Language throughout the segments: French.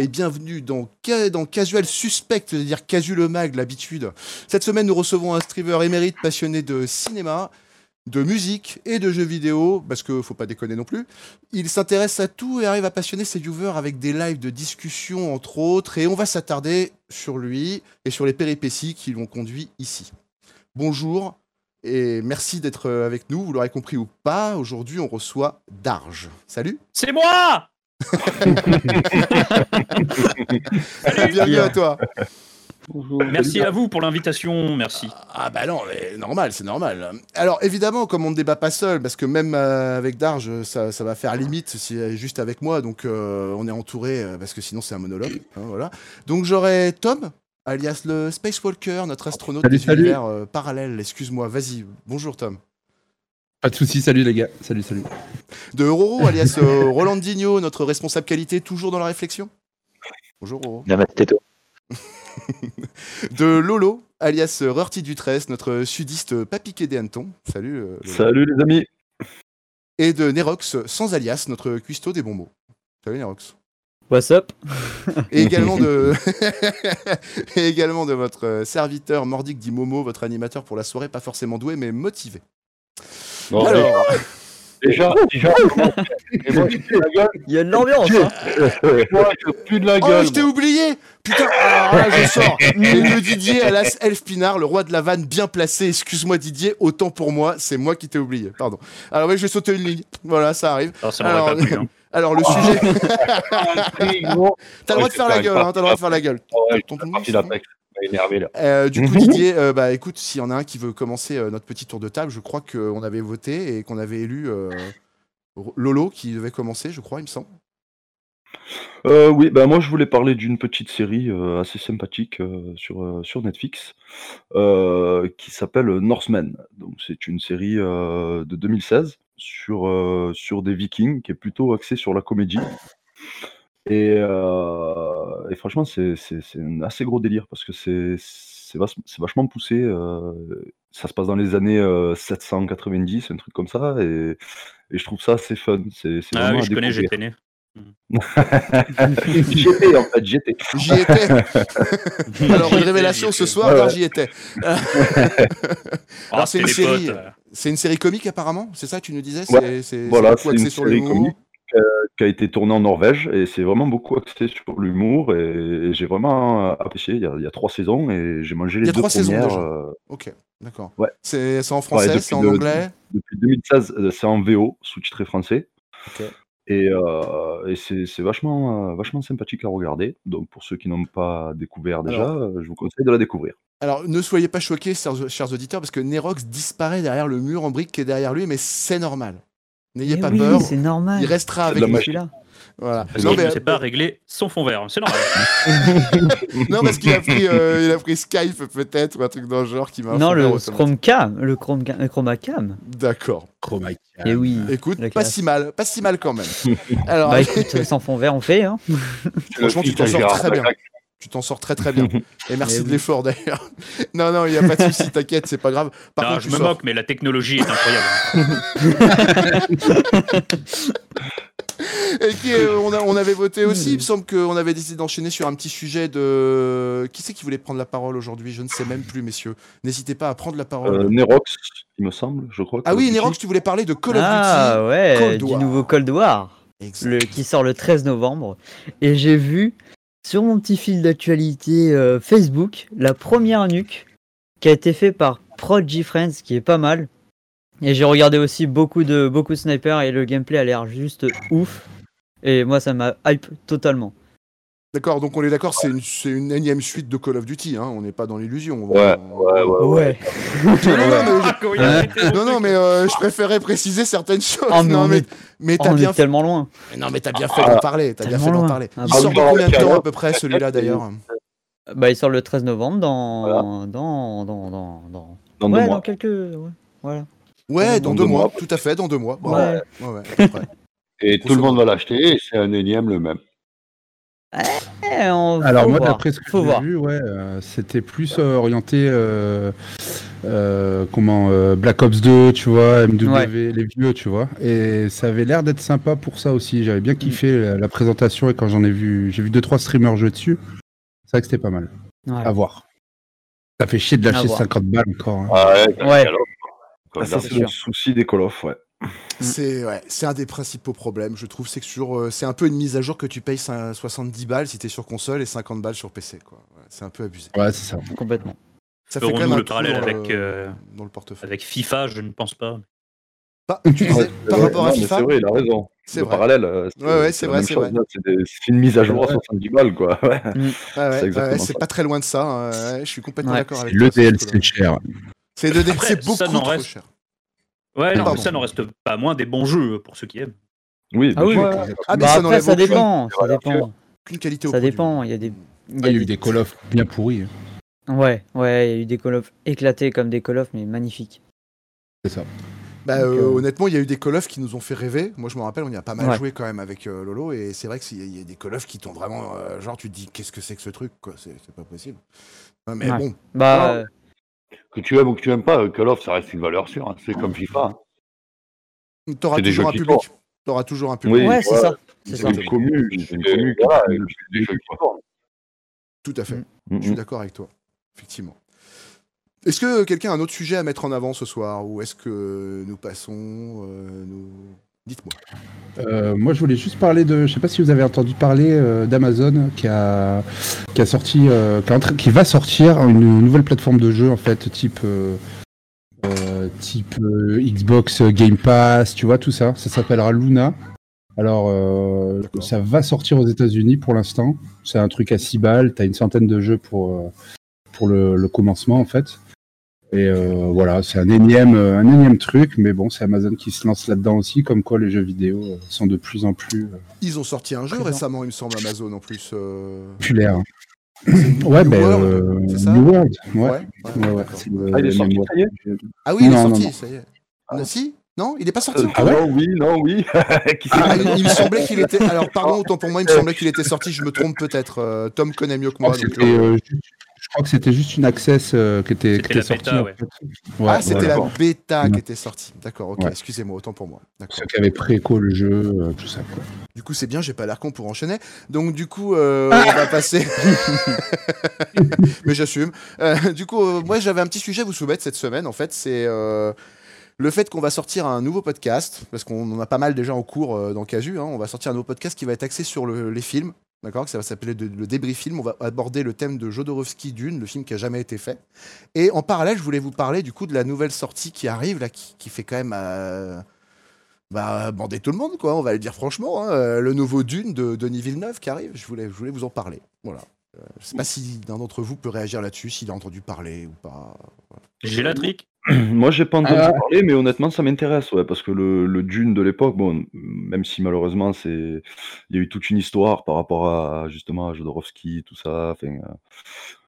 Et bienvenue dans, dans Casual Suspect, c'est-à-dire Casu le Mag, l'habitude. Cette semaine, nous recevons un streamer émérite passionné de cinéma, de musique et de jeux vidéo, parce que faut pas déconner non plus. Il s'intéresse à tout et arrive à passionner ses viewers avec des lives de discussion, entre autres, et on va s'attarder sur lui et sur les péripéties qui l'ont conduit ici. Bonjour et merci d'être avec nous, vous l'aurez compris ou pas, aujourd'hui on reçoit Darge. Salut C'est moi Bienvenue à toi. Merci à vous pour l'invitation, merci. Ah bah non, mais normal, c'est normal. Alors évidemment, comme on ne débat pas seul, parce que même euh, avec Darge, ça, ça, va faire limite si elle est juste avec moi, donc euh, on est entouré, euh, parce que sinon c'est un monologue. Hein, voilà. Donc j'aurai Tom, alias le Space Walker, notre astronaute salut, des salut. univers parallèles. Excuse-moi, vas-y. Bonjour Tom. Pas de soucis, salut les gars, salut, salut. De Roro, alias euh, Rolandinho, notre responsable qualité, toujours dans la réflexion. Bonjour Roro. De Lolo, alias Rurti Dutress, notre sudiste pas piqué des hannetons. Salut. euh, Lolo. Salut les amis. Et de Nerox, sans alias, notre cuistot des bons mots. Salut Nerox. What's up? Et également de, et également de votre euh, serviteur mordique dit Momo, votre animateur pour la soirée, pas forcément doué, mais motivé. Bon, Alors, déjà, déjà, et moi je pue de la gueule. Il y a de l'ambiance. hein. Moi je pue de la oh, gueule. je t'ai oublié Putain, alors là, je sors. Et le Didier, alas Elf Pinard, le roi de la vanne bien placé. Excuse-moi Didier, autant pour moi, c'est moi qui t'ai oublié. Pardon. Alors oui, je vais sauter une ligne. Voilà, ça arrive. Alors, ça m'aurait Alors, pas plu. hein. Alors le sujet, t'as le droit de faire la gueule, hein, t'as le droit de faire la gueule. Énervé là. Euh, du coup, Didier, euh, bah écoute, s'il y en a un qui veut commencer euh, notre petit tour de table, je crois qu'on avait voté et qu'on avait élu euh, Lolo qui devait commencer, je crois, il me semble. Euh, oui, bah moi je voulais parler d'une petite série euh, assez sympathique euh, sur, euh, sur Netflix euh, qui s'appelle Norsemen. Donc c'est une série euh, de 2016 sur, euh, sur des Vikings qui est plutôt axée sur la comédie. Et, euh, et franchement, c'est c'est- c'est un assez gros délire parce que c'est c'est vach- c'est vachement poussé. euh, ça se passe dans les années euh, 790, un truc comme ça. Et, et je trouve ça assez fun. C'est Ah oui, je connais, j'étais né. j'y étais en fait, j'y étais. J'y étais. Alors, une révélation ce soir, Ouais, j'y étais. Ah, Alors, c'est une série, euh. C'est une série comique apparemment, c'est ça que tu nous disais? Ouais, C'est- C'est voilà, c'est une sur série comique. Qui a été tournée en Norvège et c'est vraiment beaucoup axé sur l'humour et, et j'ai vraiment apprécié. Il y, a, il y a trois saisons et j'ai mangé Il y les a deux trois saisons premières. déjà. euh, Ok, d'accord. Ouais. C'est en français, c'est en anglais? depuis 2016, euh, c'est en VO, sous-titré français. Ok. Et, euh, et c'est vachement, vachement sympathique à regarder. Donc pour ceux qui n'ont pas découvert déjà, Alors- je vous conseille de la découvrir. Alors, ne soyez pas choqués, chers, chers auditeurs, parce que Nerox disparaît derrière le mur en brique qui est derrière lui, mais c'est normal. N'ayez Eh pas oui, peur, c'est normal. il restera avec nous. Je suis là. Voilà. Parce Non, mais- ne sait pas régler son fond vert, c'est normal. non, parce qu'il a pris, euh, il a pris Skype peut-être ou un truc dans le genre qui m'a. Non, le. Chromecam, le Chrome, le Chromacam. D'accord. Chroma. Et oui. Écoute, pas classe. si mal, pas si mal quand même. Alors, Bah écoute, sans fond vert, on fait. Hein. franchement, tu t'en sors très bien. Tu t'en sors très très bien. Et merci Eh de oui. l'effort d'ailleurs. Non, non, il n'y a pas de souci, t'inquiète, c'est pas grave. Par Non, contre, je me sors. moque, mais la technologie est incroyable. Et qui, euh, on, a- on avait voté aussi. Il me semble qu'on avait décidé d'enchaîner sur un petit sujet de. Qui c'est qui voulait prendre la parole aujourd'hui? Je ne sais même plus, messieurs. N'hésitez pas à prendre la parole. Euh, Nerox, il me semble, je crois. ah oui, Duty. Nerox, tu voulais parler de Call of Ah ouais, Cold du War. nouveau Cold War, Duty. le, qui sort le 13 novembre. Et j'ai vu sur mon petit fil d'actualité euh, Facebook la première nuque qui a été fait par Prodigy Friends, qui est pas mal. Et j'ai regardé aussi beaucoup de beaucoup de snipers et le gameplay a l'air juste ouf. Et moi, ça m'a hype totalement. D'accord, donc on est d'accord, c'est une, c'est une énième suite de Call of Duty. Hein, on n'est pas dans l'illusion. Ouais, ouais, ouais. Ouais. Non, non, Ah, mais euh, je préférais préciser certaines choses. Oh, mais non, on mais, t'as on bien est tellement loin. Non, mais t'as bien fait d'en parler. T'as bien fait d'en parler. Ah, Il sort dans combien de temps à peu près celui-là d'ailleurs Bah, il sort le 13 novembre dans Voilà. dans dans dans dans. Dans deux ouais, mois. dans quelques. Ouais. Voilà. Ouais, dans, Dans deux deux mois, mois. tout à fait, dans deux mois. Bon, Ouais. ouais, ouais, à peu près. Et tout le monde va l'acheter et c'est un énième le même. On- Alors faut moi, d'après ce que j'ai vu, ouais, euh, c'était plus euh, orienté euh, euh, comment euh, Black Ops 2, tu vois, MW, Ouais. les vieux, tu vois. Et ça avait l'air d'être sympa pour ça aussi. J'avais Mm. bien kiffé la, la présentation et quand j'en ai vu, j'ai vu deux trois streamers jouer dessus. C'est vrai que c'était pas mal. Ouais. À voir. Ça fait chier de lâcher voir. 50 balles encore. hein. Ah ouais. Ah, c'est sûr. le souci des Call of, ouais. C'est ouais, c'est un des principaux problèmes, je trouve. C'est que sur, euh, c'est un peu une mise à jour que tu payes cin- 70 balles si t'es sur console et 50 balles sur PC. quoi. Ouais, c'est un peu abusé. Ouais, c'est ça. Complètement. Ça fait quand Ferons-nous même un le parallèle dans, avec, le, euh, dans le portefeuille. Avec FIFA, je ne pense pas. Pas- tu disais, par rapport à non, FIFA, C'est vrai, il a raison. C'est le parallèle, euh, Ouais, ouais, c'est vrai, c'est une mise à jour à Ouais. 70 balles, quoi. Ouais. Ouais, ouais, c'est ouais, pas très loin de ça. hein, ouais, je suis complètement Ouais. d'accord avec Le toi. ce DLC cher. C'est de- Après, c'est beaucoup trop cher. Ouais, non, mais ça n'en reste pas moins des bons jeux pour ceux qui aiment. Oui, Ah oui. Ah, mais Bah ça après, ça dépend. Ça dépend. aucune qualité au Ça produit. dépend. Il y a des. il y Ah, il y a eu des- Call of bien pourris. Ouais, ouais, il y a eu des Call of éclatés comme des Call of, mais magnifiques. C'est ça. Bah, Donc, euh, euh, honnêtement, il y a eu des Call of qui nous ont fait rêver. Moi, je me rappelle, on y a pas mal Ouais. joué quand même avec euh, Lolo. Et c'est vrai qu'il y a des Call of qui t'ont vraiment. euh, genre, tu te dis, qu'est-ce que c'est que ce truc quoi C'est pas possible. Mais Ouais. bon, Bah, Que tu aimes ou que tu aimes pas, Call of, ça reste une valeur sûre. hein. C'est comme FIFA. hein. t'auras C'est des toujours jeux un public. T'auras toujours un public. Oui, ouais, c'est ouais. ça. C'est une commu, c'est une commu. Et voilà, qui- c'est des jeux qui tournent. Tout à fait. Mm. Mm, Je suis mm. d'accord avec toi. Effectivement. Est-ce que quelqu'un a un autre sujet à mettre en avant ce soir? Ou est-ce que nous passons. euh, nous... Dites-moi. Euh, moi, je voulais juste parler de. Je sais pas si vous avez entendu parler euh, d'Amazon qui a qui a sorti, euh, qui, va sortir une nouvelle plateforme de jeu en fait, type type Xbox Game Pass, tu vois tout ça. Ça s'appellera Luna. Alors, ça va sortir aux États-Unis pour l'instant. C'est un truc à 6 balles. T'as une centaine de jeux pour pour le, le commencement en fait. Et euh, voilà, c'est un énième, euh, un énième truc, mais bon, c'est Amazon qui se lance là-dedans aussi, comme quoi les jeux vidéo euh, sont de plus en plus euh, Ils ont sorti un jeu Présent. récemment, il me semble, Amazon en plus. euh, hein. c'est Ouais, New ben, World, euh, c'est ça New World, ouais. Ouais, Ouais, ouais, le- Ah, il est sorti, ça y est Ah oui, il est Non, non, sorti, non. ça y est. Ah, si Non, il est pas sorti Ah ouais Non, oui, non, oui. Ah, il, il me semblait qu'il était. Alors, pardon, autant pour moi, il me semblait qu'il était sorti. Je me trompe peut-être. euh, Tom connaît mieux que moi. que donc, c'était, euh, euh, crois que c'était juste une access euh, qui était, était la sortie. ouais. ah, Ouais, c'était voilà. la bêta qui était sortie. D'accord, ok. Ouais. Excusez-moi, autant pour moi. Ceux qui avaient pré-éco le jeu, euh, tout ça. Quoi. Du coup, c'est bien, j'ai pas l'air con pour enchaîner. Donc, du coup, euh, on va passer. Mais j'assume. Euh, du coup, euh, moi, j'avais un petit sujet à vous soumettre cette semaine. En fait, c'est euh, le fait qu'on va sortir un nouveau podcast, parce qu'on en a pas mal déjà en cours euh, dans Casu. hein. on va sortir un nouveau podcast qui va être axé sur le- les films. D'accord Ça va s'appeler le débris film. On va aborder le thème de Jodorowsky Dune, le film qui a jamais été fait. Et en parallèle, je voulais vous parler du coup de la nouvelle sortie qui arrive, là, qui, fait quand même. euh, bah, bander tout le monde, quoi, on va le dire franchement. hein. Euh, Le nouveau Dune de Denis Villeneuve qui arrive, je voulais, vous en parler. Voilà. Euh, je sais pas si l'un d'entre vous peut réagir là-dessus, s'il a entendu parler ou pas. J'ai la trick. Moi, j'ai pas entendu Ah. parler, mais honnêtement, ça m'intéresse, ouais, parce que le, le Dune de l'époque, bon, même si malheureusement, c'est, il y a eu toute une histoire par rapport à justement à Jodorowsky, tout ça. Enfin, euh,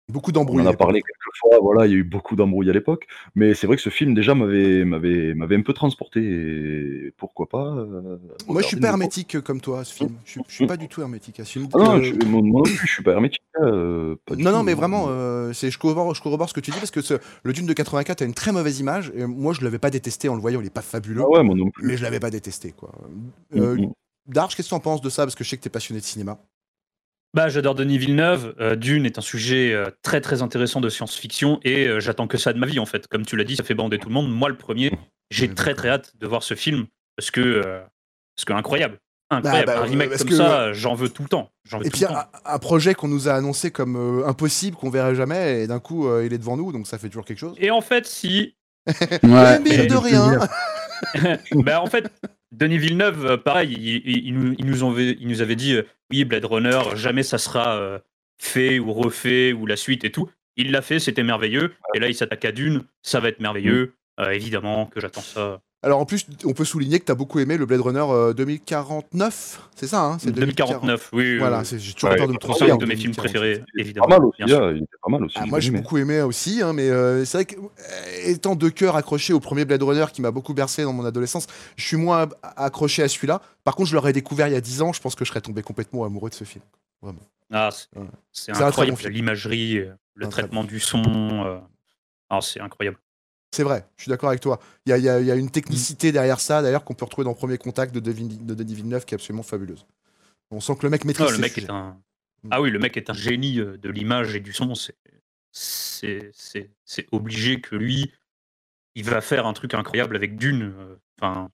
Beaucoup on d'embrouilles. en a parlé quelques fois. Voilà, il y a eu beaucoup d'embrouilles à l'époque, mais c'est vrai que ce film déjà m'avait m'avait m'avait un peu transporté. Et pourquoi pas euh, Moi, je suis pas hermétique comme toi à ce film. Je, je suis pas du tout hermétique à ce film. Ah non, Euh, je, moi non plus, je suis pas hermétique. euh, pas du Non, non, mais vraiment, euh, c'est, je, corrobore, je corrobore ce que tu dis parce que ce- le Dune de 84 a une très mauvaise image. Et moi, je l'avais pas détesté en le voyant, il est pas fabuleux, Ah ouais, moi non plus. mais je l'avais pas détesté. Quoi. Euh, Mm, mm. Darge, qu'est-ce que tu en penses de ça? Parce que je sais que tu es passionné de cinéma. Bah, j'adore Denis Villeneuve. Euh, Dune est un sujet euh, très très intéressant de science-fiction et euh, j'attends que ça de ma vie en fait. Comme tu l'as dit, ça fait bander tout le monde. Moi le premier, j'ai Ouais, très très hâte de voir ce film parce que euh, parce que incroyable, incroyable. Bah, bah, un remake parce comme que- ça, j'en veux tout le temps. J'en veux Et puis un, un projet qu'on nous a annoncé comme euh, impossible, qu'on verrait jamais, et d'un coup, euh, il est devant nous, donc ça fait toujours quelque chose. Et en fait, si Mais Ouais, mine et- de rien. bah, en fait, Denis Villeneuve, euh, pareil, il, il- il nous, il nous avait, il nous avait dit euh, oui, Blade Runner, jamais ça sera euh, fait ou refait ou la suite et tout. Il l'a fait, c'était merveilleux. Et là, il s'attaque à Dune, ça va être merveilleux. Euh, évidemment que j'attends ça. Alors en plus, on peut souligner que tu as beaucoup aimé le Blade Runner euh, 2049, c'est ça hein c'est 2049, oui. oui, Voilà, oui. c'est- j'ai toujours Ouais, peur de me C'est tromper. un en de mes films 2048. préférés, Pas évidemment. mal aussi, bien sûr. hein, il était pas mal aussi. Ah, moi j'ai beaucoup aimé aussi, hein, mais euh, c'est vrai que euh, étant de cœur accroché au premier Blade Runner qui m'a beaucoup bercé dans mon adolescence, je suis moins accroché à celui-là. Par contre, je l'aurais découvert il y a 10 ans, je pense que je serais tombé complètement amoureux de ce film. Ah, c'est Ouais. c'est C'est un incroyable. bon. L'imagerie, euh, le Un traitement du son. euh, ah, c'est incroyable. C'est vrai, je suis d'accord avec toi. Il y a, y y une technicité derrière ça, d'ailleurs, qu'on peut retrouver dans Premier Contact de Denis, de Denis Villeneuve, qui est absolument fabuleuse. On sent que le mec maîtrise Ah, le ses mec sujets. est un. Mm. Ah oui, le mec est un génie euh, de l'image et du son. C'est, obligé que lui, il va faire un truc incroyable avec Dune. euh, Enfin,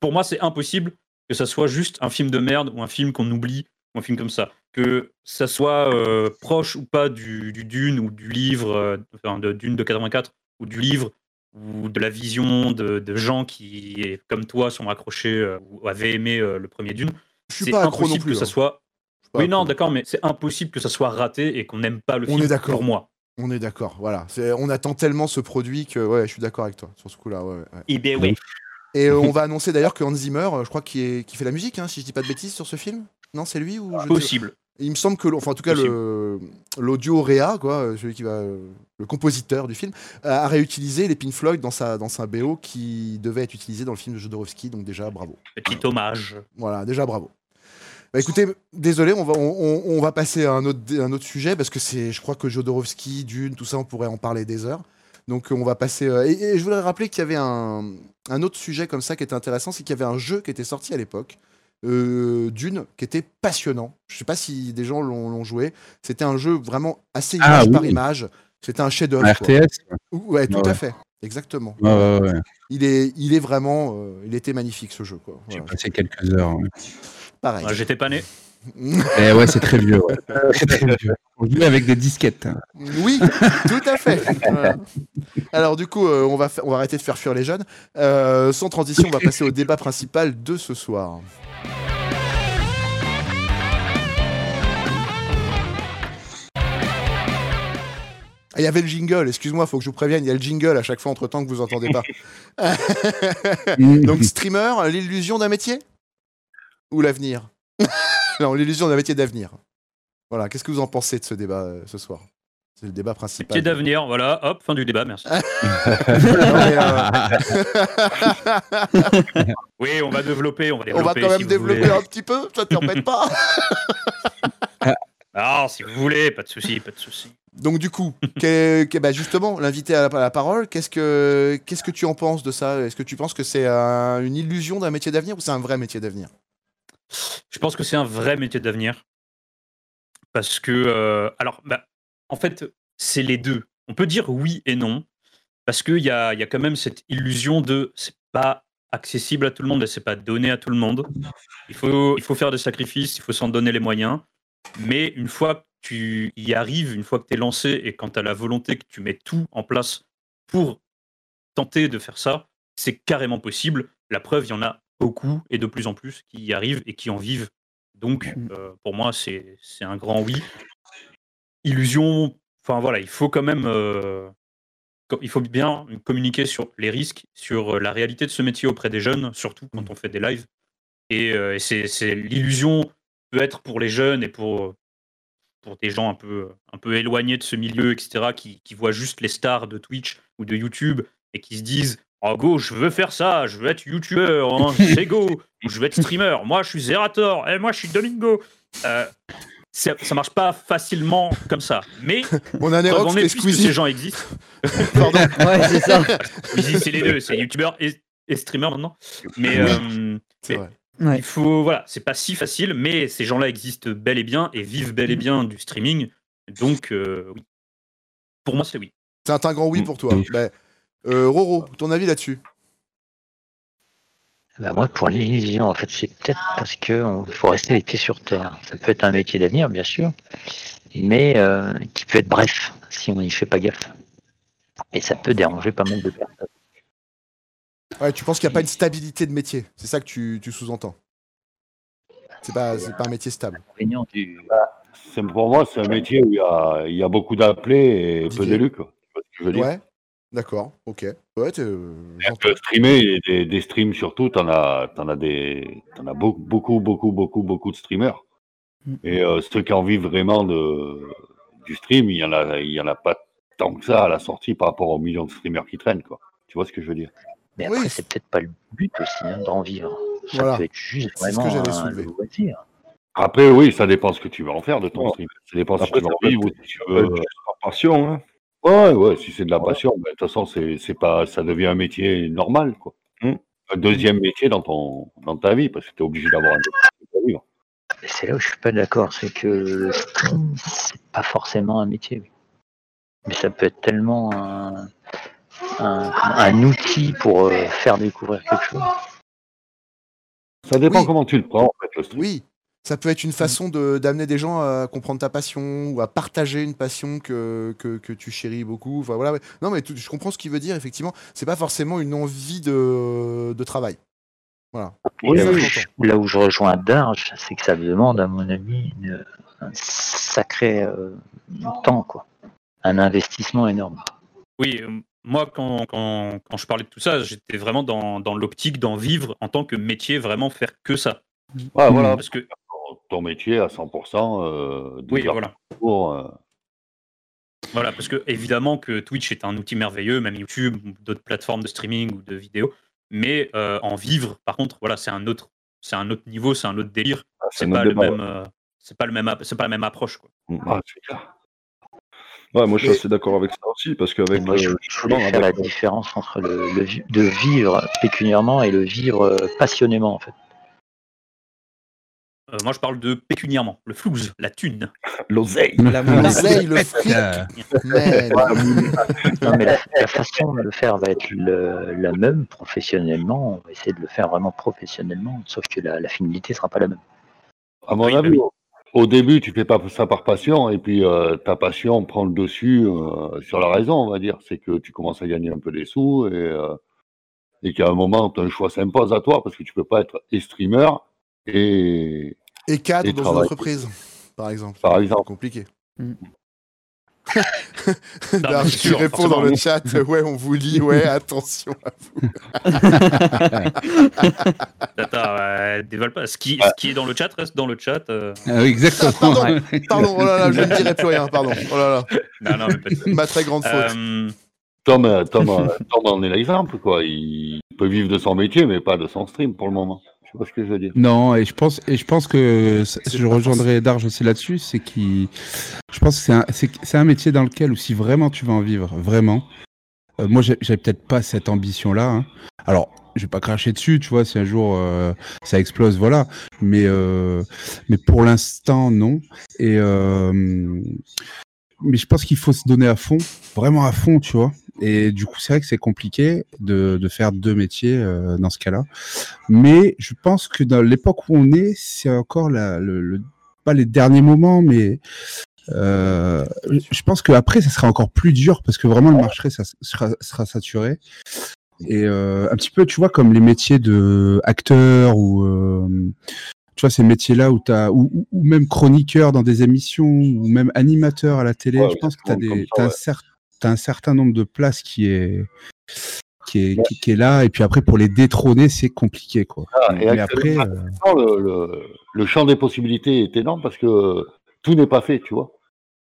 pour moi, c'est impossible que ça soit juste un film de merde ou un film qu'on oublie ou un film comme ça. Que ça soit euh, proche ou pas du, du Dune ou du livre, euh, enfin, de Dune de 84 ou du livre ou de la vision de, de gens qui, comme toi, sont accrochés euh, ou avaient aimé euh, le premier Dune. C'est non impossible plus. que ça hein. soit oui, non, d'accord, mais c'est impossible que ça soit raté et qu'on n'aime pas le On film est d'accord. pour moi. On est d'accord, voilà. On attend tellement ce produit que ouais, je suis d'accord avec toi sur ce coup-là. ouais, ouais, ouais. Eh bien, oui. Et euh, on va annoncer d'ailleurs que Hans Zimmer, euh, je crois qu'il est- fait la musique, hein, si je dis pas de bêtises sur ce film? Non, c'est lui ou je sais- Possible. Il me semble que, enfin en tout cas, l'audio Réa, quoi, euh, celui qui va, euh, le compositeur du film, a réutilisé les Pink Floyd dans sa dans sa BO qui devait être utilisé dans le film de Jodorowsky. Donc déjà, bravo. Petit hommage. Voilà, déjà bravo. Bah, écoutez, désolé, on va, on, va passer à un autre, un autre sujet parce que c'est, je crois que Jodorowsky, Dune, tout ça, on pourrait en parler des heures. Donc on va passer. euh, et, et je voudrais rappeler qu'il y avait un, un autre sujet comme ça qui était intéressant, c'est qu'il y avait un jeu qui était sorti à l'époque, euh, Dune, qui était passionnant. Je sais pas si des gens l'ont l'ont joué. C'était un jeu vraiment assez Ah, image par image. C'était un chef-d'œuvre. RTS Ouais, tout Ouais. à fait. Exactement. Ouais, ouais, ouais. Il est, il est vraiment, euh, il était magnifique ce jeu, quoi. J'ai passé quelques heures. ouais. Pareil. Ouais, J'étais pas né. Eh ouais, c'est très vieux. ouais. C'est très vieux. On jouait avec des disquettes. hein. Oui, tout à fait. Voilà. Alors du coup, euh, on, va fa- on va arrêter de faire fuir les jeunes. Euh, sans transition, on va passer au débat principal de ce soir. Ah, Il y avait le jingle, excuse-moi, faut que je vous prévienne, il y a le jingle à chaque fois entre temps que vous entendez pas. Donc streamer, l'illusion d'un métier Ou l'avenir? Non, l'illusion d'un métier d'avenir. Voilà, qu'est-ce que vous en pensez de ce débat euh, ce soir? C'est le débat principal. Pied d'avenir, voilà, hop, fin du débat, merci. Oui, on va développer, on va on va développer. quand même si développer un petit peu, ça t'embête pas Ah, si vous voulez, pas de souci, pas de souci. Donc du coup, que- que- bah, justement, l'invité à la, à la parole, qu'est-ce que qu'est-ce que tu en penses de ça? Est-ce que tu penses que c'est une illusion d'un métier d'avenir ou c'est un vrai métier d'avenir? Je pense que c'est un vrai métier d'avenir. Parce que, euh, alors, bah, en fait, c'est les deux. On peut dire oui et non. Parce qu'il y a, y a quand même cette illusion de c'est pas accessible à tout le monde et c'est pas donné à tout le monde. Il faut, il faut faire des sacrifices, il faut s'en donner les moyens. Mais une fois que tu y arrives, une fois que tu es lancé et quand tu as la volonté que tu mets tout en place pour tenter de faire ça, c'est carrément possible. La preuve, il y en a beaucoup et de plus en plus qui y arrivent et qui en vivent. Donc, euh, pour moi, c'est un grand oui. Illusion, enfin voilà, il faut quand même. euh, il faut bien communiquer sur les risques, sur euh, la réalité de ce métier auprès des jeunes, surtout quand on fait des lives. Et, euh, et c'est l'illusion peut être pour les jeunes et pour, pour des gens un peu, un peu éloignés de ce milieu, etc., qui, qui voient juste les stars de Twitch ou de YouTube et qui se disent Oh go, je veux faire ça, je veux être youtubeur, hein, c'est go, je veux être streamer, moi je suis Zerator, et moi je suis Domingo. Euh, ça, ça marche pas facilement comme ça. Mais On est, puisque ces gens existent, Pardon. Ouais, c'est ça. C'est les deux, c'est youtubeur et, et streamer maintenant. Mais Oui. euh, C'est Mais-. Ouais. il faut, voilà, c'est pas si facile, mais ces gens-là existent bel et bien et vivent bel et bien du streaming. Donc, euh, oui. Pour moi, c'est oui. C'est un grand oui pour toi. Bah, euh, Roro, ton avis là-dessus? Bah, moi, pour l'illusion, en fait, c'est peut-être parce qu'il faut rester les pieds sur terre. Ça peut être un métier d'avenir, bien sûr, mais euh, qui peut être bref si on n'y fait pas gaffe. Et ça peut déranger pas mal de personnes. Ouais, tu penses qu'il n'y a pas une stabilité de métier? C'est ça que tu, tu sous-entends C'est pas, c'est pas un métier stable. C'est- Pour moi, c'est un métier où il y a, il y a beaucoup d'appelés et peu Didier. d'élus. quoi. Tu vois ce que je veux dire Ouais, d'accord, ok. Ouais, t'es- euh, que streamer, et des, des streams surtout, t'en as, t'en as des, t'en as beaucoup, beaucoup, beaucoup, beaucoup, beaucoup de streamers. Mm. Et euh, ceux qui en vivent vraiment de, du stream, il y en a, il y en a pas tant que ça à la sortie par rapport aux millions de streamers qui traînent, quoi. Tu vois ce que je veux dire? Mais Oui. après, c'est peut-être pas le but aussi hein, d'en vivre. Ça Voilà. peut être juste C'est ce que vraiment un loisir. Après, oui, ça dépend ce que tu veux en faire de ton Ouais. stream. Ça dépend si tu veux ça en vivre ou si tu veux. être juste par passion. Hein. Ouais, ouais, si c'est de la passion, ben, de toute façon, c'est c'est pas, ça devient un métier normal, quoi. Mm. Un deuxième métier dans ton, dans ta vie, parce que tu es obligé d'avoir un métier pour vivre. Et c'est là où je suis pas d'accord, c'est que le stream, c'est pas forcément un métier. oui. Mais ça peut être tellement un, un, un outil pour euh, faire découvrir quelque chose. Ça dépend Oui. comment tu le prends, en fait, le stream. Oui, ça peut être une façon de- d'amener des gens à comprendre ta passion ou à partager une passion que, que, que tu chéris beaucoup. Enfin, voilà. Non, mais tout- je comprends ce qu'il veut dire, effectivement. C'est pas forcément une envie de, de travail. Voilà. Oui, là, où je, là où je rejoins Darge, c'est que ça demande, à mon avis, une- un sacré euh, temps, quoi. Un investissement énorme. Oui, euh, moi, quand, quand, quand je parlais de tout ça, j'étais vraiment dans, dans l'optique d'en vivre en tant que métier, vraiment faire que ça. Ouais, voilà, Parce que, ton, métier à 100%, euh, oui, voilà. par jour, euh, Voilà, parce que évidemment que Twitch est un outil merveilleux, même YouTube ou d'autres plateformes de streaming ou de vidéo, mais euh, en vivre, par contre, voilà, c'est un autre, c'est un autre niveau, c'est un autre délire. Ah, C'est pas le débat, même, euh, c'est pas le même, app- c'est pas la même approche. Quoi. Mm. ah, clair. Ouais, moi je suis assez d'accord avec ça aussi, parce qu'avec moi, je, je voulais justement, faire la différence entre le, le vivre pécuniairement et le vivre passionnément, en fait. Euh, moi, je parle de pécuniairement, le flouze, la thune. l'oseille. La L'oseille, le fric. Non, mais la, la façon de le faire va être le- la même professionnellement. On va essayer de le faire vraiment professionnellement, sauf que la, la finalité sera pas la même. À mon Oui, avis, oui. au, début, tu fais pas ça par passion, et puis euh, ta passion prend le dessus euh, sur la raison, on va dire. C'est que tu commences à gagner un peu des sous, et, euh, et qu'à un moment, un choix s'impose à toi, parce que tu peux pas être streamer et, Et cadre Et dans une entreprise, par exemple. par C'est exemple. compliqué. Mm. C'est tu sûr, réponds dans le chat. Ouais, on vous lit. Ouais, attention. Attends, euh, dévale pas. Ce qui, ce qui est dans le chat reste dans le chat. euh. ah exactement. Pardon. Pardon, oh là là, je ne dirai plus rien. Pardon. Oh là là, Non, non, mais ma très grande faute. Euh, Tom, euh, Tom, Tom en est l'exemple, quoi. Il peut vivre de son métier, mais pas de son stream pour le moment. Je sais pas ce que je veux dire. Non, et je pense, et je pense que c- je rejoindrai Darge aussi là-dessus, c'est qu'il, je pense que c'est un, c'est, c'est un métier dans lequel, où si vraiment tu veux en vivre, vraiment, euh, moi j'ai, peut-être pas cette ambition-là. hein. Alors, je vais pas cracher dessus, tu vois, si un jour euh, ça explose, voilà. Mais, euh, mais pour l'instant, non. Et euh, mais je pense qu'il faut se donner à fond, vraiment à fond, tu vois. Et du coup, c'est vrai que c'est compliqué de, faire deux métiers euh, dans ce cas-là. Mais je pense que dans l'époque où on est, c'est encore la, le, le- pas les derniers moments, mais euh, je pense qu'après, ça sera encore plus dur parce que vraiment le marché sera saturé. Et euh, un petit peu, tu vois, comme les métiers de acteur ou euh, tu vois ces métiers-là où t'as ou, ou- ou même chroniqueur dans des émissions ou même animateur à la télé. Ouais, je pense que des ça, t'as un, cer- certain nombre de places qui est qui est, qui, qui est là et puis après pour les détrôner c'est compliqué quoi. Ah, et Mais après, euh, le, le, le champ des possibilités est énorme parce que tout n'est pas fait, tu vois.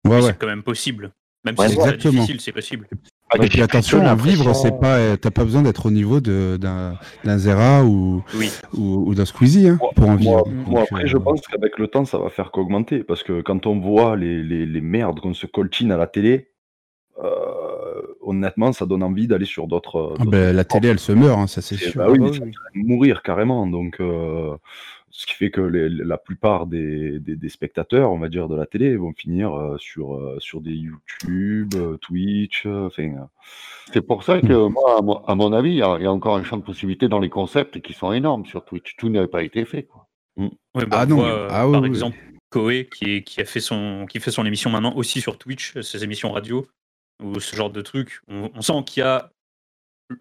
ouais ouais. C'est quand même possible. Même Ouais, si c'est difficile, c'est possible. Moi, Et puis attention, en vivre, c'est pas, euh, t'as pas besoin d'être au niveau de- d'un d'un Zera ou, Oui. ou, ou d'un Squeezie hein, Moi- pour en Moi, vivre. moi, après, euh, je pense qu'avec le temps, ça va faire qu'augmenter. Parce que quand on voit les, les, les merdes qu'on se coltine à la télé, euh, honnêtement, ça donne envie d'aller sur d'autres. ah ben, la télé, elle se meurt, hein, ça c'est sûr. bah oui, Ah mais bah ça oui. va mourir carrément. Donc, euh, ce qui fait que les- la plupart des, des, des spectateurs, on va dire, de la télé vont finir euh, sur, euh, sur des YouTube, euh, Twitch, enfin. euh, C'est pour ça que moi, à mon, à mon avis, il y, a, il y a encore un champ de possibilités dans les concepts qui sont énormes sur Twitch. Tout n'avait pas été fait. Quoi. Ouais, bah, Ah on non, voit, euh, ah oui, par oui. exemple, Koé qui, est, qui, a fait son, qui fait son émission maintenant aussi sur Twitch, ses émissions radio, ou ce genre de truc. On, on sent qu'il y a.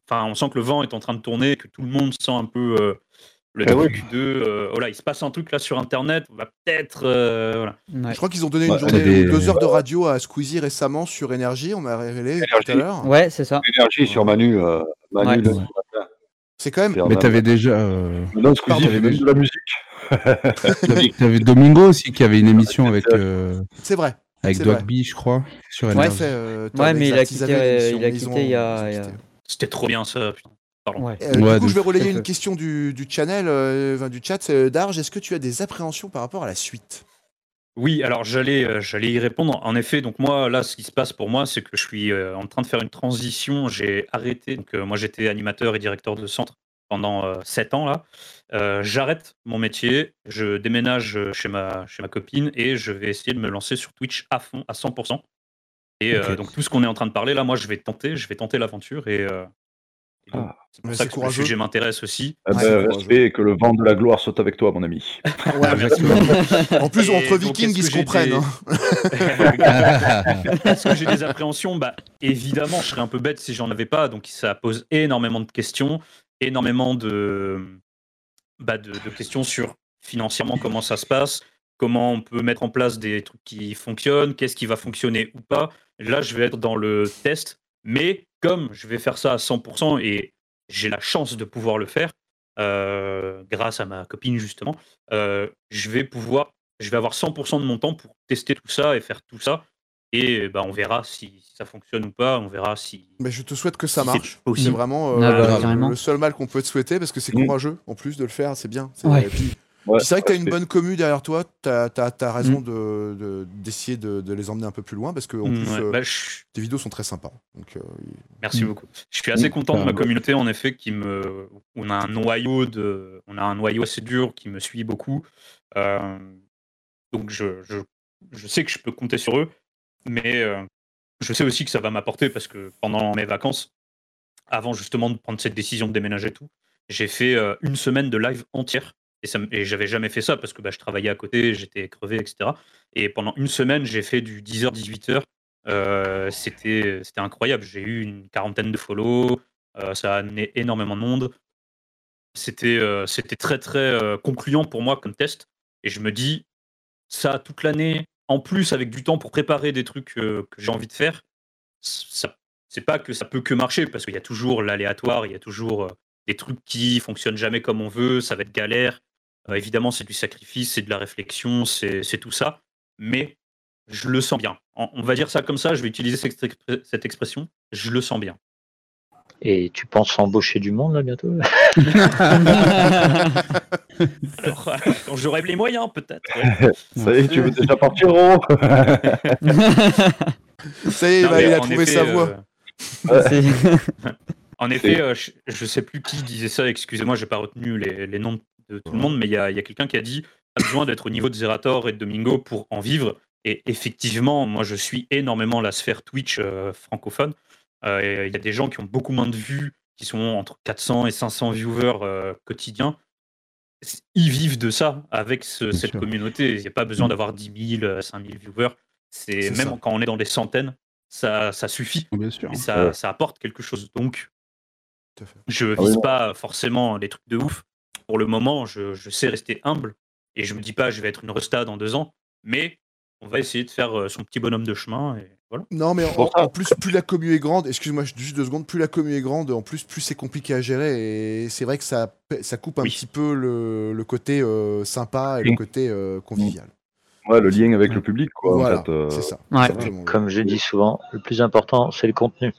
Enfin, on sent que le vent est en train de tourner, que tout le monde sent un peu euh, le Eh truc de. euh, voilà, il se passe un truc là sur internet, on va peut-être. euh, voilà. Ouais. Je crois qu'ils ont donné une Ouais, journée des- deux heures de radio à Squeezie récemment sur Énergie. On m'a révélé tout à l'heure. Ouais, c'est ça. Énergie sur Manu. euh, Manu Ouais. le- Ouais. C'est quand même. Mais t'avais déjà, euh, Maintenant, Squeezie Pardon, même de la musique. t'avais, t'avais Domingo aussi qui avait une émission avec euh, C'est vrai. avec Dogby, je crois, sur euh, Ouais, mais il a quitté, il y a-. C'était trop bien ça. Putain. Pardon. Ouais. Euh, du coup, je vais relayer une question du, du channel, euh, du chat. Euh, Darge, est-ce que tu as des appréhensions par rapport à la suite? Oui, alors j'allais euh, j'allais y répondre. En effet, donc moi là, ce qui se passe pour moi, c'est que je suis euh, en train de faire une transition. J'ai arrêté. Donc euh, moi, j'étais animateur et directeur de centre pendant euh, sept ans là. Euh, J'arrête mon métier, je déménage chez ma chez ma copine et je vais essayer de me lancer sur Twitch à fond, à 100%. Et euh, donc tout ce qu'on est en train de parler là, moi, je vais tenter, je vais tenter l'aventure et, euh, Ah. c'est pour ça que le sujet m'intéresse aussi. Respect et que le vent de la gloire soit avec toi, mon ami. Ouais. En plus, Et entre vikings, ils se comprennent. des- hein. Est-ce que j'ai des appréhensions? Bah, Évidemment, je serais un peu bête si j'en avais pas. Donc, ça pose énormément de questions, énormément de, bah, de, de questions sur financièrement comment ça se passe, comment on peut mettre en place des trucs qui fonctionnent, qu'est-ce qui va fonctionner ou pas. Là, je vais être dans le test, mais comme je vais faire ça à 100% et j'ai la chance de pouvoir le faire, euh, grâce à ma copine justement, euh, je vais pouvoir, je vais avoir 100% de mon temps pour tester tout ça et faire tout ça. Et bah, on verra si, si ça fonctionne ou pas, on verra si. Mais je te souhaite que ça Si marche. C'est vraiment euh, Ah bah, le- seul mal qu'on peut te souhaiter parce que c'est Mm. courageux en plus de le faire, c'est bien. C'est Ouais. et puis- Ouais, c'est vrai que tu as une bonne commu derrière toi, tu as, raison de- de- d'essayer de, de les emmener un peu plus loin parce que en Mm, plus, ouais, euh, bah, je- tes vidéos sont très sympas. Donc, euh, Merci Mm. beaucoup. Je suis assez Mm, content de ma communauté, en effet, qui me, on a un noyau de, on a un noyau assez dur qui me suit beaucoup. Euh, donc je, je, je sais que je peux compter sur eux, mais euh, je sais aussi que ça va m'apporter parce que pendant mes vacances, avant justement de prendre cette décision de déménager et tout, j'ai fait euh, une semaine de live entière. Et, et j'avais jamais fait ça parce que bah, je travaillais à côté, j'étais crevé, etc. Et pendant une semaine, j'ai fait du 10h, 18h. Euh, c'était c'était incroyable. J'ai eu une quarantaine de follow. euh, ça a amené énormément de monde. C'était euh, très, très concluant pour moi comme test. Et je me dis, ça toute l'année, en plus avec du temps pour préparer des trucs que j'ai envie de faire, c'est pas que ça peut que marcher parce qu'il y a toujours l'aléatoire, il y a toujours des trucs qui fonctionnent jamais comme on veut, ça va être galère. Euh, évidemment, c'est du sacrifice, c'est de la réflexion, c'est tout ça. Mais je le sens bien. En- On va dire ça comme ça, je vais utiliser cette, expr- cette expression. Je le sens bien. Et tu penses embaucher du monde là bientôt Alors, quand j'aurai les moyens, peut-être. ouais. Ça y est, tu veux déjà partir, oh ça y est, Non, bah, il a en trouvé effet, sa voix. euh, C'est- En effet, euh, je, je sais plus qui disait ça, excusez-moi, j'ai pas retenu les, les noms de tout le monde, mais il y a, il y a quelqu'un qui a dit a besoin d'être au niveau de Zerator et de Domingo pour en vivre. Et effectivement, moi je suis énormément la sphère Twitch euh, francophone. Euh, Il y a des gens qui ont beaucoup moins de vues, qui sont entre 400 et 500 viewers euh, quotidiens. Ils vivent de ça avec ce- cette sûr. communauté. Il n'y a pas besoin d'avoir 10 000, 5 000 viewers. C'est même ça. quand on est dans des centaines, ça, ça suffit. Bien sûr. Et ça, Ouais. ça apporte quelque chose. Donc, Tout à fait. je Ah oui, vise pas forcément les trucs de ouf. Pour le moment, je, je sais rester humble et je me dis pas je vais être une resta dans deux ans, mais on va essayer de faire euh, son petit bonhomme de chemin et voilà. Non, mais en, plus, plus la commu est grande, excuse-moi juste deux secondes, plus la commu est grande, en plus, plus c'est compliqué à gérer. Et c'est vrai que ça, ça coupe un Oui. petit peu le, le côté euh, sympa et le côté euh, convivial. Ouais, le lien avec le public, quoi. voilà, en fait, euh, c'est ça. Ouais. Comme je dis souvent, le plus important, c'est le contenu.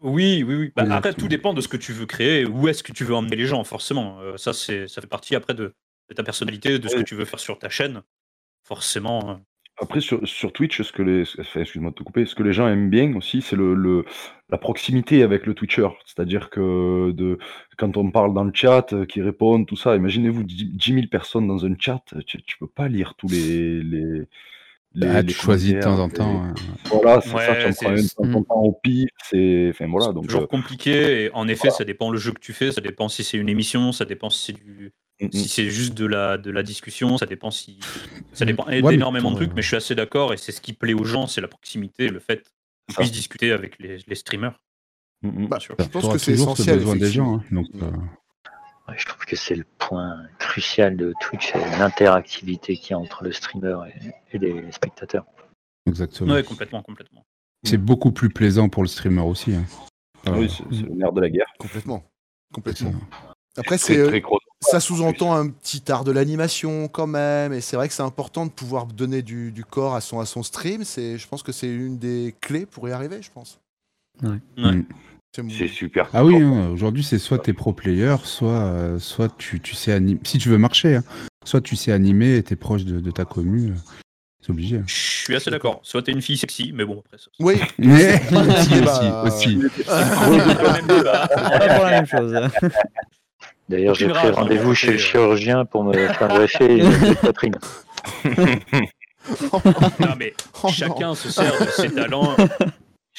Oui, oui, oui. Bah, après, tout dépend de ce que tu veux créer, où est-ce que tu veux emmener les gens, forcément. Euh, ça, c'est, ça fait partie après de, de ta personnalité, de ce que tu veux faire sur ta chaîne. Forcément. euh, Après, sur, sur Twitch, ce que les, enfin, excuse-moi de te couper, ce que les gens aiment bien aussi, c'est le, le- la proximité avec le Twitcher. C'est-à-dire que de, quand on parle dans le chat, euh, qui répondent, tout ça, imaginez-vous 10 10 000 personnes dans un chat, tu, tu peux pas lire tous les. les, les- Ah, les tu choisis de temps en temps. hein. Voilà, c'est Ouais, ça, tu en prends un c'est- de temps en temps au pif, c'est. Enfin voilà, donc. toujours euh, compliqué. Et en effet, ça dépend le jeu que tu fais, ça dépend si c'est une émission, ça dépend si c'est du, mm, si c'est juste de la, de la discussion, ça dépend si ça dépend Ouais, d'énormément de trucs, mais je suis assez d'accord et c'est ce qui plaît aux gens, c'est la proximité, le fait qu'on puisse discuter avec les, les streamers. Mm. Bah, sûr. je pense que c'est essentiel. besoin des gens. hein. Donc, euh, Je trouve que c'est le point crucial de Twitch, c'est l'interactivité qu'il y a entre le streamer et, et les spectateurs. exactement. Ouais, complètement, complètement. C'est beaucoup plus plaisant pour le streamer aussi. hein. Ah Oui, c'est le nerf de la guerre. Complètement. Complètement. Après, c'est, euh, ça sous-entend un petit art de l'animation quand même, et c'est vrai que c'est important de pouvoir donner du, du corps à son, à son stream. C'est, je pense que c'est une des clés pour y arriver, je pense. Ouais. Mm. C'est mon- C'est super. Ah oui, hein, aujourd'hui c'est soit t'es pro player, soit, euh, soit tu, tu sais animer. Si tu veux marcher, hein, soit tu sais animer et t'es proche de, de ta commu. euh, C'est obligé. hein. Je suis assez d'accord. Soit t'es une fille sexy, mais bon, après ça. Oui, Mais aussi, débat, aussi, euh, aussi. c'est le même débat. Pas la même chose. D'ailleurs, j'ai pris rendez-vous chez le euh, chirurgien pour me faire greffer une poitrine. Non, mais Oh non. chacun se sert de ses talents.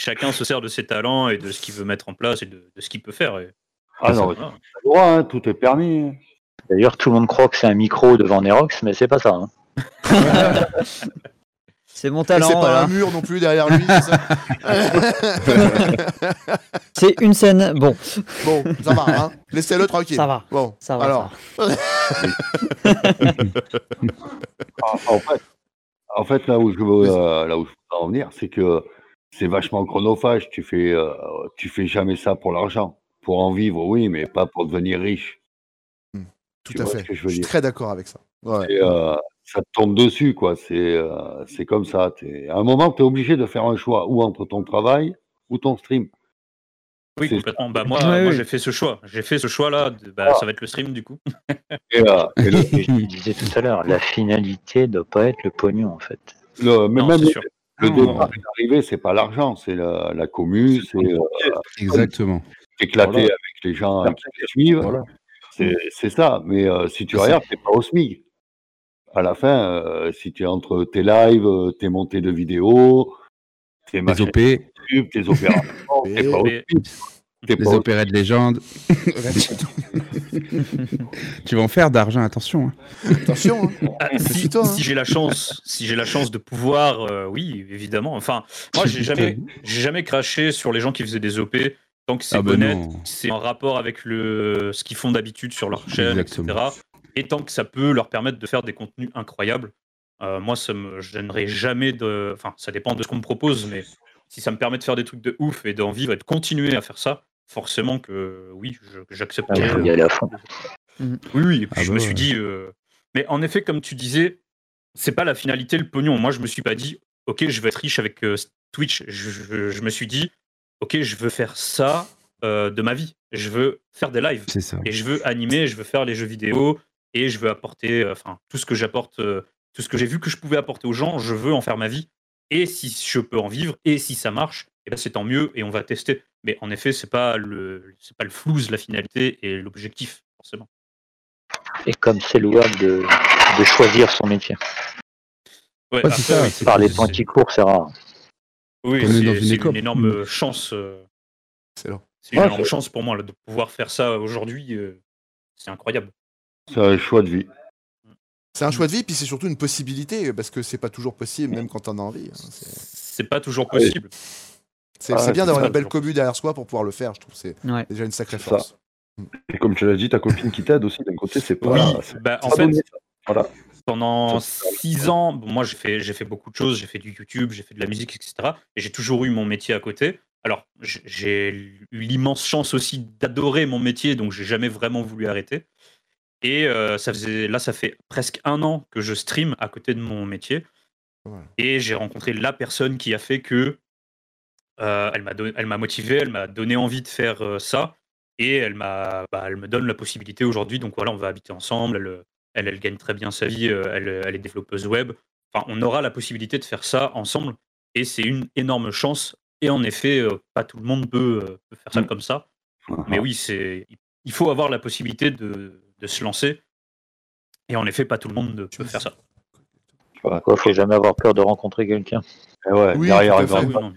Chacun se sert de ses talents et de ce qu'il veut mettre en place et de, de ce qu'il peut faire. et- Ah non, droit, hein, tout est permis. D'ailleurs, tout le monde croit que c'est un micro devant Nerox, mais c'est pas ça. hein. C'est mon talent. c'est pas voilà. un mur non plus derrière lui. c'est une scène. Bon, bon, ça va, hein. Laissez-le tranquille. ça va. Bon, Ça va. alors, ça En fait, en fait, là où je veux, euh, là où je veux en venir, c'est que c'est vachement chronophage. Tu fais, euh, tu fais jamais ça pour l'argent. Pour en vivre, oui, mais pas pour devenir riche. tout Tu à fait. je suis très d'accord avec ça. Ouais. Et, euh, ça te tombe dessus, quoi. C'est, euh, c'est comme ça. T'es- À un moment, tu es obligé de faire un choix, ou entre ton travail ou ton stream. Oui, complètement. Bah, moi, Ouais, moi oui. j'ai fait ce choix. J'ai fait ce choix-là. de- Bah, Ça va être le stream du coup. Et, euh, et le, Et je disais tout à l'heure, la finalité doit pas être le pognon, en fait. le- mais Non, même c'est le, départ est arrivé, c'est pas l'argent, c'est la, la commu, c'est euh, Exactement. éclater Voilà. avec les gens qui te suivent. Voilà. C'est ça. Mais euh, si tu regardes, t'es pas au SMIC. À la fin, euh, si tu es entre tes lives, euh, tes montées de vidéos, tes OP, YouTube, tes opérations, t'es pas au Mais- SMIC. Les opérettes de légende. tu vas en faire d'argent, attention. hein. Attention, hein. Ah, si hein. si j'ai la chance, si j'ai la chance de pouvoir, euh, oui, évidemment. Enfin, moi, j'ai jamais, j'ai jamais craché sur les gens qui faisaient des OP tant que c'est Ah bah honnête, c'est en rapport avec le ce qu'ils font d'habitude sur leur chaîne, Exactement. etc. Et tant que ça peut leur permettre de faire des contenus incroyables. Euh, moi, ça me gênerait jamais de. Enfin, ça dépend de ce qu'on me propose, mais si ça me permet de faire des trucs de ouf et d'en vivre et de continuer à faire ça, forcément que oui, je- Ah, j'accepterais. Il faut y aller à fond. Oui, oui, et puis Ah je bah me suis dit. euh, Mais en effet, comme tu disais, c'est pas la finalité le pognon. Moi, je me suis pas dit, ok, je vais être riche avec euh, Twitch. Je, je- je me suis dit, ok, je veux faire ça euh, de ma vie. Je veux faire des lives C'est ça. et je veux animer, je veux faire les jeux vidéo et je veux apporter, euh, enfin, tout ce que j'apporte, euh, tout ce que j'ai vu que je pouvais apporter aux gens, je veux en faire ma vie. Et si je peux en vivre et si ça marche, eh ben, c'est tant mieux et on va tester. Mais en effet, c'est pas le, c'est pas le flouze la finalité et l'objectif forcément. Et comme c'est louable de, de choisir son métier. Ouais, Ouais, c'est ça, oui, c'est Par les qui courent, c'est rare. Oui, c'est une énorme chance. euh, c'est une Ouais, énorme chance pour moi là, de pouvoir faire ça aujourd'hui. euh, c'est incroyable. C'est un choix de vie. C'est un choix de vie, puis c'est surtout une possibilité, parce que c'est pas toujours possible, même quand on a envie. hein. C'est- pas toujours Ah oui. C'est Ah, bien d'avoir une belle commu derrière soi pour pouvoir le faire, je trouve. C'est Ouais. déjà une sacrée ça. force. Et comme tu l'as dit, ta copine qui t'aide aussi d'un côté, c'est pas. Oui, bah, en pas fait. Voilà. pendant six ans, bon, moi j'ai fait, j'ai fait beaucoup de choses, j'ai fait du YouTube, j'ai fait de la musique, etc. Et j'ai toujours eu mon métier à côté. Alors j'ai eu l'immense chance aussi d'adorer mon métier, donc j'ai jamais vraiment voulu arrêter. Et euh, ça faisait, là, ça fait presque un an que je stream à côté de mon métier. Et j'ai rencontré la personne qui a fait que euh, elle m'a elle m'a motivé, elle m'a donné envie de faire euh, ça. Et elle, m'a, bah, elle me donne la possibilité aujourd'hui. Donc voilà, on va habiter ensemble. Elle, elle, elle gagne très bien sa vie. euh, Elle, elle est développeuse web. Enfin, on aura la possibilité de faire ça ensemble. Et c'est une énorme chance. Et en effet, pas tout le monde peut, peut faire ça Mm. comme ça. Mais oui, c'est, il faut avoir la possibilité de, de se lancer. Et en effet, pas tout le monde peut faire ça. Quoi, faut jamais avoir peur de rencontrer quelqu'un. Ouais, Oui, derrière tout à un fait. grand Oui, femme,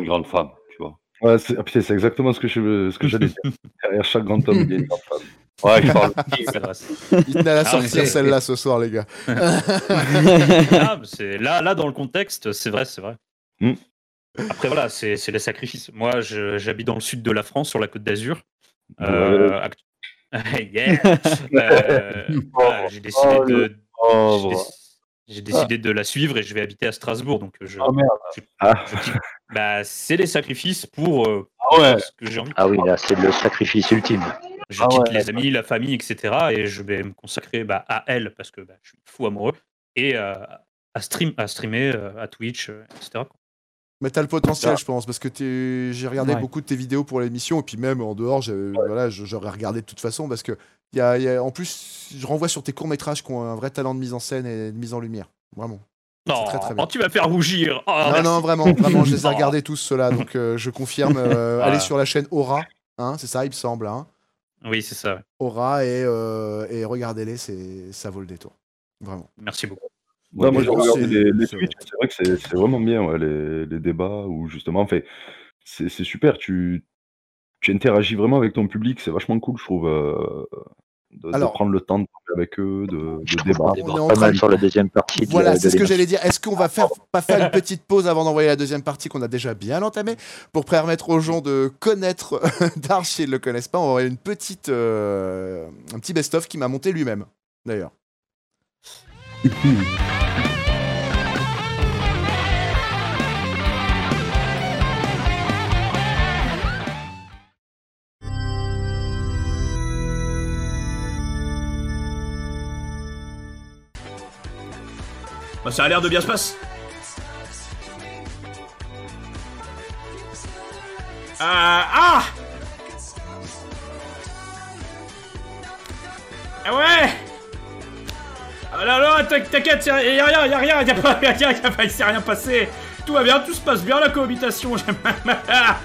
une grande femme, tu vois. Ouais, c'est ah, c'est exactement ce que je ce que j'allais dire. Derrière chaque grand homme, il y a une grande femme. Ouais, je parle. Il tenait à la sortir celle-là ce soir, les gars. Ah, là, là, dans le contexte, c'est vrai, c'est vrai. Mm. Après, voilà, c'est c'est les sacrifices. Moi, je- j'habite dans le sud de la France, sur la côte d'Azur. Euh, act- Yeah. Euh, voilà, J'ai décidé Oh, de. Oh, j'ai J'ai décidé de la suivre et je vais habiter à Strasbourg. Donc, je, Oh, merde. je- Ah. je quitte- bah, c'est les sacrifices pour euh, Ah ouais. ce que j'ai envie. Ah oui, là, c'est le sacrifice ultime. Je Ah quitte ouais. les amis, la famille, etc. Et je vais me consacrer bah, à elle parce que bah, je suis fou amoureux et euh, à, stream, à streamer, euh, à Twitch, euh, etc. Mais t'as le potentiel, Ah. je pense, parce que t'es- j'ai regardé Ouais. beaucoup de tes vidéos pour l'émission, et puis même en dehors, j'ai- voilà, je- j'aurais regardé de toute façon, parce que y a, y a- en plus, je renvoie sur tes courts-métrages qui ont un vrai talent de mise en scène et de mise en lumière. Vraiment. Non, très, très bien. oh, tu vas faire rougir. Oh, non, merci. non, vraiment, vraiment, je les ai Oh. regardés tous, ceux-là, donc euh, je confirme. euh, Voilà. Allez sur la chaîne Aura, hein, c'est ça, il me semble. Hein, Oui, c'est ça. ouais. Aura, et, euh, et regardez-les, c'est- ça vaut le détour. Vraiment. Merci beaucoup. Ouais, moi, j'ai mais regardé c'est- les, les c'est Twitch, c'est vrai que c'est c'est vraiment bien, ouais, les, les débats où justement, fait, c'est c'est super, tu, tu interagis vraiment avec ton public, c'est vachement cool, je trouve, de, de Alors- prendre le temps de parler avec eux, de, de débattre. On est en pas train mal de- sur la deuxième partie. de Voilà, c'est ce que j'allais dire. Est-ce qu'on va faire, pas faire une petite pause avant d'envoyer la deuxième partie qu'on a déjà bien entamée pour permettre aux gens de connaître Dark s'ils ne le connaissent pas? On envoyer une petite, euh, un petit best-of qui m'a monté lui-même, d'ailleurs. Bah, ça a l'air de bien se passer. Ah Ah Ah ouais Ah là là, t'inqui- t'inquiète, y'a rien, y'a rien, y'a pas, y'a rien, y'a pas, il s'est rien passé. Tout va bien, tout se passe bien la cohabitation. bien,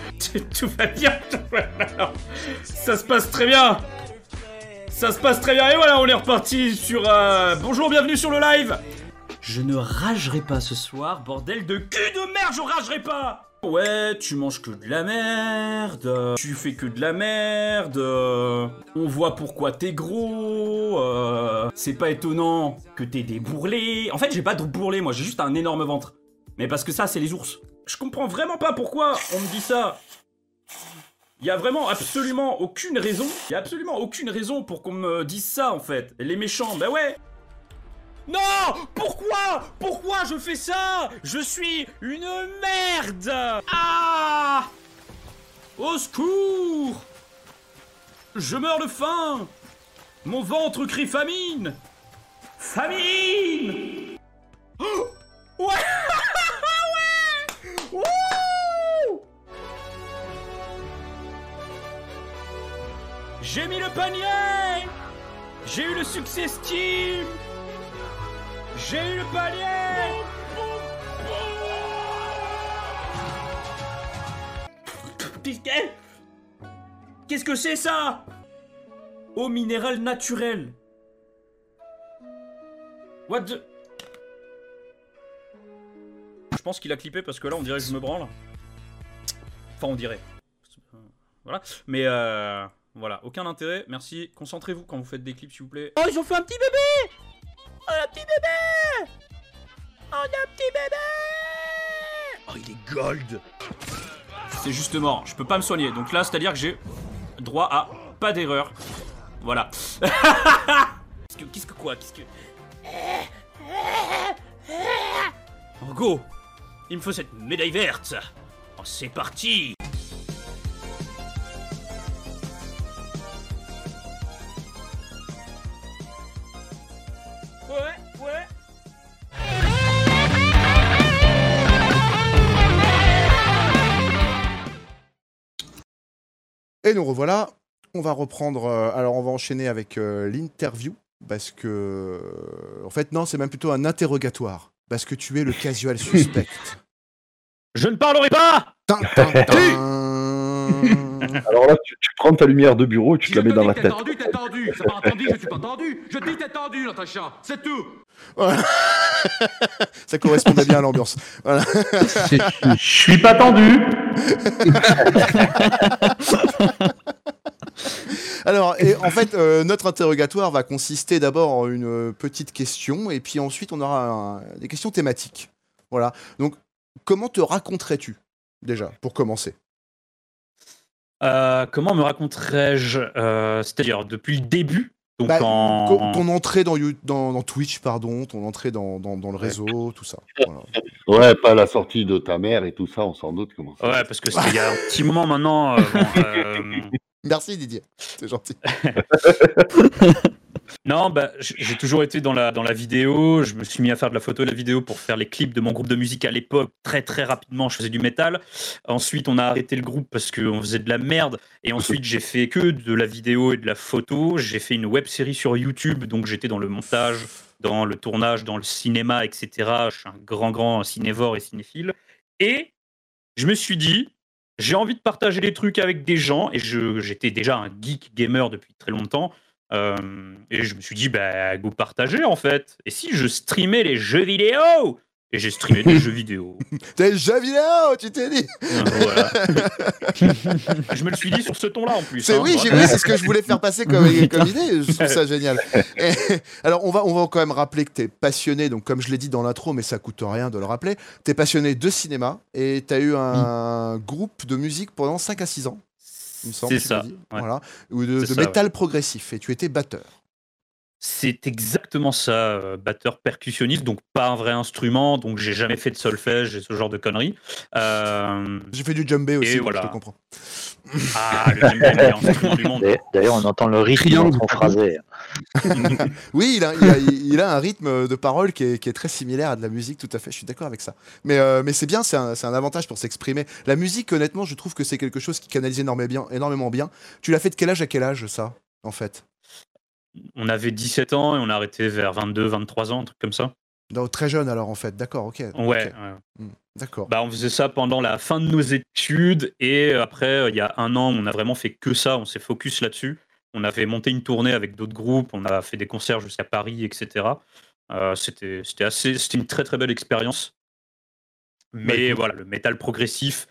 tout va bien. Ça se passe très bien. Ça se passe très bien et voilà, on est reparti sur. euh, Bonjour, bienvenue sur le live. Je ne ragerai pas ce soir, bordel de cul de merde, je ragerai pas Ouais, tu manges que de la merde, tu fais que de la merde, on voit pourquoi t'es gros, euh, c'est pas étonnant que t'aies des bourrelets. En fait, j'ai pas de bourrelets, moi, j'ai juste un énorme ventre. Mais parce que ça, c'est les ours. Je comprends vraiment pas pourquoi on me dit ça. Il y a vraiment absolument aucune raison. Il y a absolument aucune raison pour qu'on me dise ça en fait. Les méchants, bah ouais. Non Pourquoi Pourquoi je fais ça? Je suis une merde. Ah! Au secours! Je meurs de faim. Mon ventre crie famine. Famine! Oh Ouais! J'ai mis le panier. J'ai eu le succès Steam J'ai eu le panier Qu'est-ce que- Qu'est-ce que c'est ça? Eau minérale naturelle. What the... Je pense qu'il a clippé parce que là on dirait que je me branle. Enfin on dirait. Voilà. Mais euh, voilà, aucun intérêt. Merci. Concentrez-vous quand vous faites des clips s'il vous plaît. Oh ils ont fait un petit bébé Oh un petit bébé! Oh un petit bébé! Oh il est gold! C'est justement, je peux pas me soigner. Donc là, c'est-à-dire que j'ai droit à pas d'erreur. Voilà. Qu'est-ce que, que quoi? Qu'est-ce que... Oh, go! Il me faut cette médaille verte. Oh, c'est parti Nous revoilà. On va reprendre. euh, alors, on va enchaîner avec euh, l'interview. Parce que. euh, En fait, non, c'est même plutôt un interrogatoire. Parce que tu es le casual suspect. Je ne parlerai pas Tin, tin, tin. Alors là, tu, tu prends ta lumière de bureau et tu te la mets te dans la que t'es tête. tendu, t'es tendu. C'est pas entendu, je suis pas tendu. Je dis t'es tendu, Natacha. C'est tout. Voilà. Ça correspondait bien à l'ambiance. Voilà. Je suis pas tendu. Alors, et en fait, euh, notre interrogatoire va consister d'abord en une euh, petite question, et puis ensuite, on aura un- des questions thématiques. Voilà. Donc, comment te raconterais-tu, déjà, pour commencer? Euh, Comment me raconterais-je euh, C'est-à-dire depuis le début donc Bah, en... Ton, entrée dans, dans, dans Twitch, pardon, ton entrée dans, dans, dans le réseau, tout ça. Voilà. Ouais, pas la sortie de ta mère et tout ça, on s'en doute comment ça. Ouais, parce que c'est il y a un petit moment maintenant. euh, bon, euh, Merci Didier, c'est gentil. Non, bah, j'ai toujours été dans la, dans la vidéo. Je me suis mis à faire de la photo et de la vidéo pour faire les clips de mon groupe de musique à l'époque. Très, très rapidement, je faisais du métal. Ensuite, on a arrêté le groupe parce qu'on faisait de la merde. Et ensuite, j'ai fait que de la vidéo et de la photo. J'ai fait une web série sur YouTube. Donc, j'étais dans le montage, dans le tournage, dans le cinéma, etc. Je suis un grand, grand cinévore et cinéphile. Et je me suis dit, j'ai envie de partager des trucs avec des gens. Et j'étais déjà un geek gamer depuis très longtemps. Euh, et je me suis dit, bah, go partager en fait. Et si je streamais les jeux vidéo Et j'ai streamé des jeux vidéo. T'es le jeu vidéo, tu t'es dit Euh, voilà. je me le suis dit sur ce ton-là en plus. C'est hein, oui, j'ai voilà. vu, c'est ce que je voulais faire passer comme, comme idée. Je trouve ça génial. Et, alors, on va, on va quand même rappeler que tu es passionné, donc comme je l'ai dit dans l'intro, mais ça coûte rien de le rappeler. Tu es passionné de cinéma et tu as eu un groupe de musique pendant 5 à 6 ans, il me semble. C'est ça, ouais. Voilà. Ou de, C'est de ça, métal progressif et tu étais batteur. C'est exactement ça, euh, batteur percussionniste, donc pas un vrai instrument, donc j'ai jamais fait de solfège et ce genre de conneries. Euh, J'ai fait du djembé aussi, voilà. je te comprends. Ah, le djembé, le meilleur instrument du monde. D'ailleurs- on entend le rythme dans Triangle. son phrasé. Oui, il a, il, a, il a un rythme de parole qui est, qui est très similaire à de la musique, tout à fait, je suis d'accord avec ça. Mais, euh, mais c'est bien, c'est un, c'est un avantage pour s'exprimer. La musique, honnêtement, je trouve que c'est quelque chose qui canalise énormément bien. Énormément bien. Tu l'as fait de quel âge à quel âge, ça, en fait? On avait 17 ans et on a arrêté vers 22, 23 ans, un truc comme ça. Très jeune, alors, en fait. D'accord, ok. Ouais, ouais. D'accord. Bah, on faisait ça pendant la fin de nos études et après, euh, il y a un an, on a vraiment fait que ça, on s'est focus là-dessus. On avait monté une tournée avec d'autres groupes, on a fait des concerts jusqu'à Paris, etc. Euh, c'était assez, c'était une très très belle expérience. Mais écoute. voilà, le métal progressif,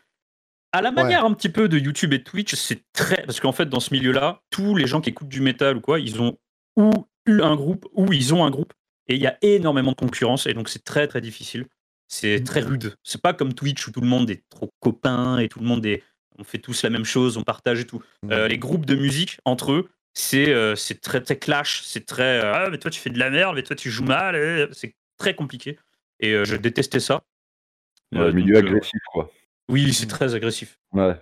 à la manière un petit peu de YouTube et Twitch, c'est très parce qu'en fait dans ce milieu-là, tous les gens qui écoutent du métal ou quoi, ils ont ou eu un groupe ou ils ont un groupe et il y a énormément de concurrence et donc c'est très très difficile. C'est très rude. C'est pas comme Twitch où tout le monde est trop copain et tout le monde est. On fait tous la même chose, on partage et tout. Euh, les groupes de musique entre eux, c'est euh, très très clash. C'est très. euh, ah, mais toi tu fais de la merde, mais toi tu joues mal. C'est très compliqué. Et je détestais ça. Ouais, milieu donc, agressif, quoi. Oui, c'est très agressif. Ouais.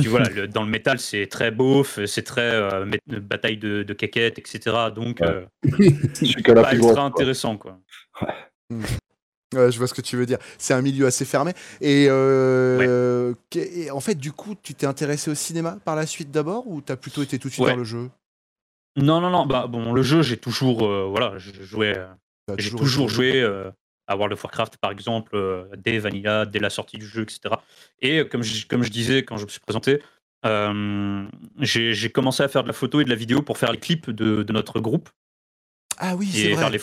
Tu vois, le- dans le métal, c'est très beauf, c'est très euh, mé- bataille de, de caquettes, etc. Donc, Ouais. euh, la pas extra quoi. intéressant, quoi. Ouais, je vois ce que tu veux dire. C'est un milieu assez fermé. Et, euh, et en fait, du coup, tu t'es intéressé au cinéma par la suite d'abord ou t'as plutôt été tout de suite Ouais. vers le jeu? Non, non, non. Bah, bon, le jeu, j'ai toujours, euh, voilà, euh, T'as j'ai toujours joué euh, à World of Warcraft, par exemple, euh, dès Vanilla, dès la sortie du jeu, etc. Et comme je, comme je disais quand je me suis présenté, euh, j'ai commencé à faire de la photo et de la vidéo pour faire les clips de, de notre groupe Ah oui, c'est vrai. faire les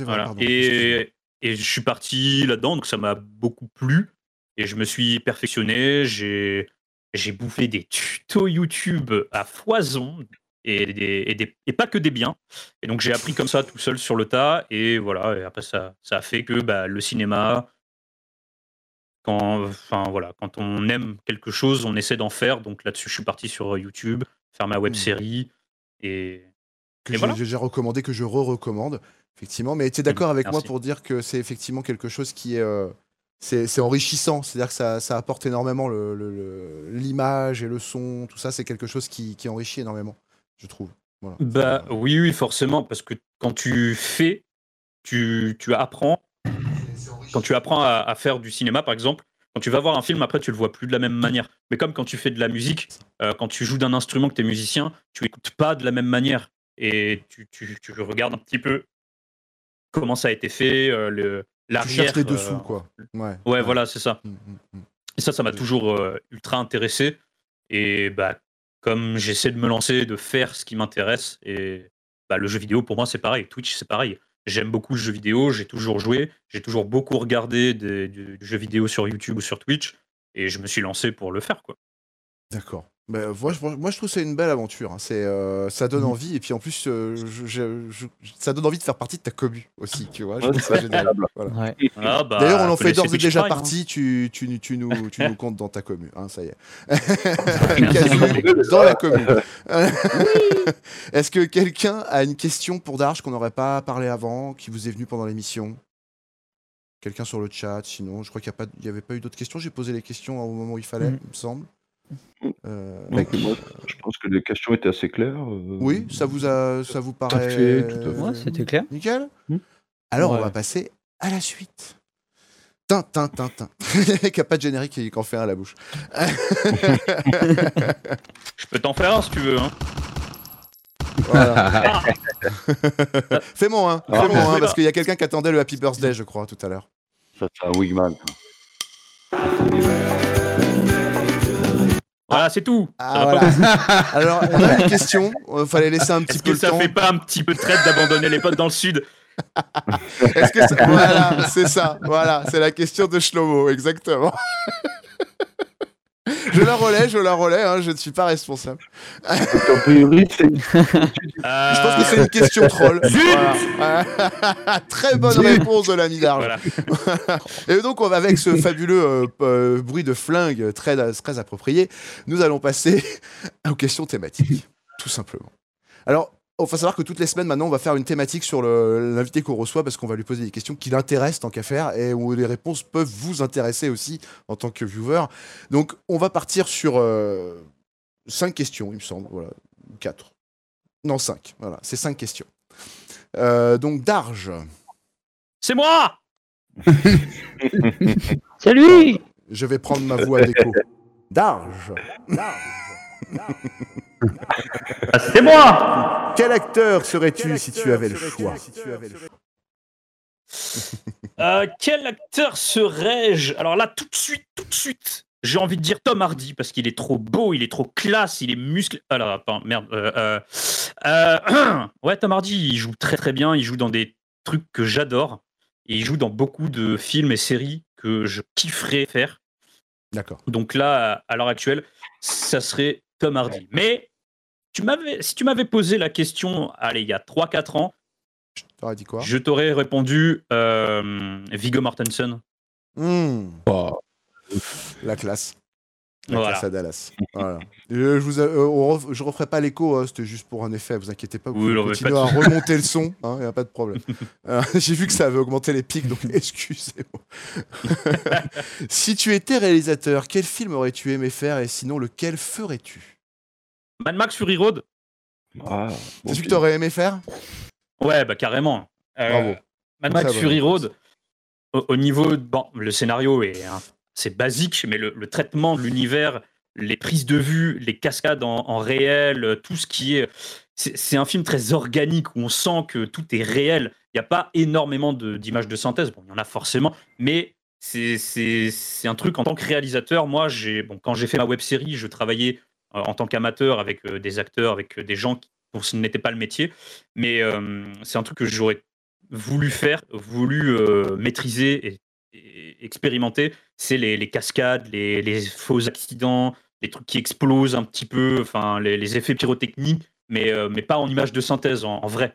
Voilà. pardon. Et, et je suis parti là-dedans, donc ça m'a beaucoup plu. Et je me suis perfectionné. J'ai j'ai bouffé des tutos YouTube à foison. Et, des- et, des- et pas que des biens. Et donc j'ai appris comme ça tout seul sur le tas. Et voilà, et après ça, ça a fait que bah, le cinéma, quand, enfin, voilà, quand on aime quelque chose, on essaie d'en faire. Donc là-dessus, je suis parti sur YouTube, faire ma web Hmm. série. Et, que j'ai voilà. recommandé, que je re-recommande, effectivement. Mais tu es d'accord avec moi pour dire que c'est effectivement quelque chose qui est. euh, c'est c'est enrichissant, c'est-à-dire que ça, ça apporte énormément le- le- le- l'image et le son, tout ça, c'est quelque chose qui, qui enrichit énormément, je trouve. Voilà. Bah oui, oui, forcément, parce que quand tu fais, tu, tu apprends. Quand tu apprends à, à faire du cinéma, par exemple, quand tu vas voir un film, après, tu le vois plus de la même manière. Mais comme quand tu fais de la musique, euh, quand tu joues d'un instrument, que tu es musicien, tu écoutes pas de la même manière. Et tu, tu, tu regardes un petit peu comment ça a été fait, euh, le, tu l'arrière. cherches les dessous, euh, quoi. Ouais, Ouais, voilà, c'est ça. Mm, mm, mm. Et ça, ça m'a toujours euh, ultra intéressé. Et bah, comme j'essaie de me lancer, de faire ce qui m'intéresse, et bah, le jeu vidéo, pour moi, c'est pareil. Twitch, c'est pareil. J'aime beaucoup le jeu vidéo, j'ai toujours joué, j'ai toujours beaucoup regardé du, du jeu vidéo sur YouTube ou sur Twitch, et je me suis lancé pour le faire, quoi. D'accord. Bah, moi, je, moi, je trouve que c'est une belle aventure. hein. C'est, euh, ça donne Mhm. envie. Et puis en plus, euh, je- je- je- ça donne envie de faire partie de ta commu aussi, tu vois. Je Ouais, trouve ça c'est génial. agréable. Voilà. Ouais. Ah, bah, D'ailleurs, on en faut fait d'ores et déjà hein. partie. Tu, tu, tu, nous, tu nous comptes dans ta commu. Hein, ça y est. Dans la commu. Est-ce que quelqu'un a une question pour Darge qu'on n'aurait pas parlé avant, qui vous est venu pendant l'émission? Quelqu'un sur le chat Sinon, je crois qu'il n'y avait pas eu d'autres questions. J'ai posé les questions au moment où il fallait, Mm. il me semble. Euh, Donc, moi, je pense que les questions étaient assez claires. euh, oui, ça vous a, ça vous paraît fait, tout à fait. Ouais, c'était clair. nickel. Hmm. Alors on va passer à la suite. Tintin, tintin. Qui a pas de générique et qui en fait un à la bouche. Je peux t'en faire un si tu veux. Hein. Voilà. Fais-moi un, Ah, fais-moi un, mais- parce qu'il y a quelqu'un qui attendait le Happy Birthday, je crois, tout à l'heure. Ça, c'est un Wigman. Voilà, c'est tout. Ah, Ça va pas voilà. Alors, on a une question. Il fallait laisser un petit Est-ce peu que le ça temps. fait pas un petit peu de traite d'abandonner les potes dans le sud? Est-ce que ça- Voilà, c'est ça. Voilà, c'est la question de Shlomo, exactement. je la relais, je la relais, hein, je ne suis pas responsable. A priori, c'est Je pense que c'est une question troll. Voilà. Très bonne réponse de l'ami d'argent. Voilà. Et donc, on va avec ce fabuleux euh, euh, bruit de flingue très, très approprié. Nous allons passer aux questions thématiques, tout simplement. Alors, il faut savoir que toutes les semaines, maintenant, on va faire une thématique sur l'invité qu'on reçoit parce qu'on va lui poser des questions qui l'intéressent tant qu'à faire et où les réponses peuvent vous intéresser aussi en tant que viewer. Donc, on va partir sur euh, cinq questions, il me semble. Voilà, quatre. Non, cinq. Voilà, c'est cinq questions. Euh, donc, Darge. C'est moi Salut Je vais prendre ma voix d'écho. Darge. Ah, C'est moi Quel acteur serais-tu si tu avais le choix Euh, Quel acteur serais-je? Alors là, tout de suite, tout de suite, j'ai envie de dire Tom Hardy parce qu'il est trop beau, il est trop classe, il est musclé. Alors, attends, merde. euh, euh, euh, ouais, Tom Hardy, il joue très très bien, il joue dans des trucs que j'adore. Et il joue dans beaucoup de films et séries que je kifferais faire. D'accord. Donc là, à- à l'heure actuelle, ça serait Tom Hardy. Mais tu m'avais, si tu m'avais posé la question, allez, il y a 3-4 ans, T'aurais dit quoi? je t'aurais répondu euh, Viggo Mortensen. Hmm, Oh, La classe. La Voilà. classe à Dallas. Voilà. Euh, je vous euh, on ref- je referai pas l'écho, hein, c'était juste pour un effet, vous inquiétez pas. Vous Oui, pas à remonter le son, il n'y a pas de problème. Euh, J'ai vu que ça avait augmenté les pics, donc excusez-moi. si tu étais réalisateur, quel film aurais-tu aimé faire et sinon lequel ferais-tu? Mad Max Fury Road Ah, bon, C'est celui que film. tu aurais aimé faire Ouais, bah carrément. Euh, Bravo. Mad Max Fury. Road, au, au niveau. de- Bon, le scénario est. hein, c'est basique, mais le, le traitement de l'univers, les prises de vue, les cascades en, en réel, tout ce qui est. C'est un film très organique où on sent que tout est réel. Il n'y a pas énormément d'images de, synthèse. Bon, il y en a forcément, mais c'est- un truc en tant que réalisateur. Moi, j'ai bon, quand j'ai fait ma web série, je travaillais en tant qu'amateur avec euh, des acteurs, avec euh, des gens qui, pour ce n'était pas le métier. Mais euh, c'est un truc que j'aurais voulu faire, voulu euh, maîtriser et, et expérimenter. C'est les, les cascades, les, les faux accidents, les trucs qui explosent un petit peu, enfin les, les effets pyrotechniques, mais, euh, mais pas en image de synthèse, en, en vrai.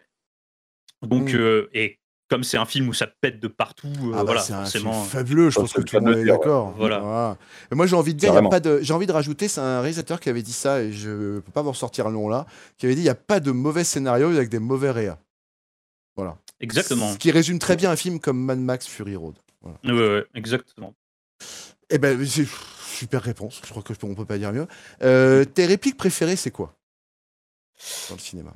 Donc, Mm. euh, et comme c'est un film où ça pète de partout, euh, Ah bah, voilà, c'est un forcément. film fabuleux, je pense que le tout le monde est d'accord. Voilà. Et moi j'ai envie de dire, il y a pas de, j'ai envie de rajouter, c'est un réalisateur qui avait dit ça et je peux pas vous ressortir le nom là, qui avait dit il n'y a pas de mauvais scénario avec des mauvais réas. Voilà. Exactement. Ce qui résume très bien un film comme Mad Max Fury Road. Voilà. Ouais, ouais, exactement. Eh ben c'est super réponse, je crois que on peut pas dire mieux. Euh, tes répliques préférées c'est quoi? Dans le cinéma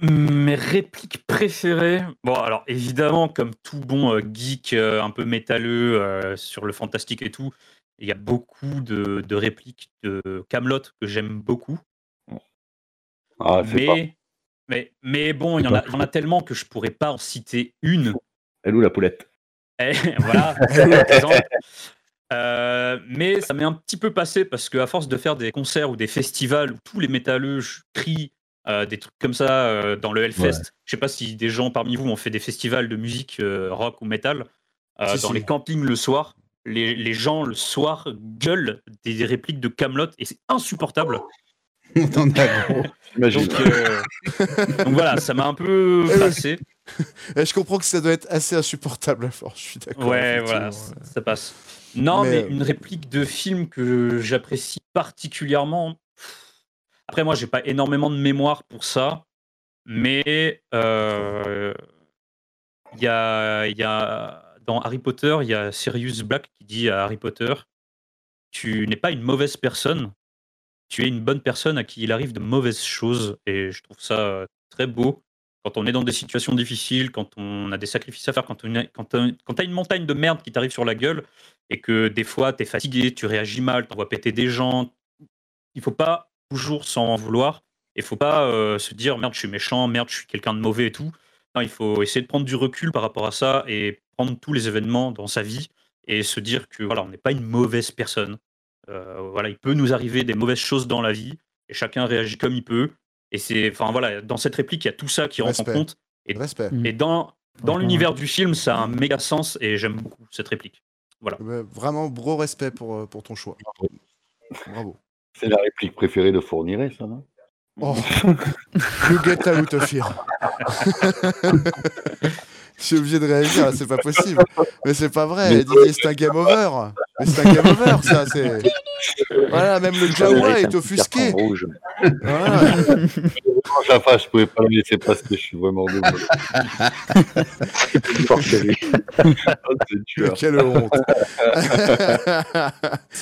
Mes répliques préférées. Bon, alors évidemment, comme tout bon euh, geek euh, un peu métalleux euh, sur le fantastique et tout, il y a beaucoup de, de répliques de Camelot que j'aime beaucoup. Ah, pas. Mais, mais, mais bon, il y, en a, il y en a tellement que je pourrais pas en citer une. Elle où la poulette? Et voilà. Euh, mais ça m'est un petit peu passé parce qu'à force de faire des concerts ou des festivals où tous les métalleux crient euh, des trucs comme ça euh, dans le Hellfest, Ouais. je sais pas si des gens parmi vous ont fait des festivals de musique euh, rock ou euh, Si, dans si. les campings le soir, les, les gens le soir gueulent des, des répliques de Camelot et c'est insupportable. on t'en a gros. Donc, euh, donc voilà, ça m'a un peu passé. Je comprends que ça doit être assez insupportable à force, je suis d'accord. Ouais, voilà, ça, ça passe. Non, Mais, mais, une réplique de film que j'apprécie particulièrement. Après, moi, j'ai pas énormément de mémoire pour ça, mais euh, y, a, y a dans Harry Potter, il y a Sirius Black qui dit à Harry Potter Tu n'es pas une mauvaise personne, tu es une bonne personne à qui il arrive de mauvaises choses. Et je trouve ça très beau. Quand on est dans des situations difficiles, quand on a des sacrifices à faire, quand, on est- quand, tu as une montagne de merde qui t'arrive sur la gueule et que des fois tu es fatigué, tu réagis mal, tu envoies péter des gens, il faut pas toujours s'en vouloir. Il faut pas euh, se dire merde, je suis méchant, merde, je suis quelqu'un de mauvais et tout. Non, il faut essayer de prendre du recul par rapport à ça et prendre tous les événements dans sa vie et se dire que voilà, on n'est pas une mauvaise personne. Euh, voilà, il peut nous arriver des mauvaises choses dans la vie et chacun réagit comme il peut. Et c'est, enfin voilà, dans cette réplique, il y a tout ça qui rentre en Respect. compte. Et, Respect. et dans, l'univers du film, ça a un méga sens et j'aime beaucoup cette réplique. Ouais, Vraiment, gros respect pour, euh, pour ton choix. Bravo. C'est la réplique préférée de Fourniret, ça, non? Oh. you get out of here. Je suis obligé de réagir, c'est pas possible. Mais c'est pas vrai, Didier, c'est un game over. Mais c'est un game over, ça. C'est... Voilà, même le Jawa est offusqué. Voilà. Quand je la pouvais pas le laisser passer, je suis vraiment désolé. C'est plus fort que lui. Oh. Quelle honte.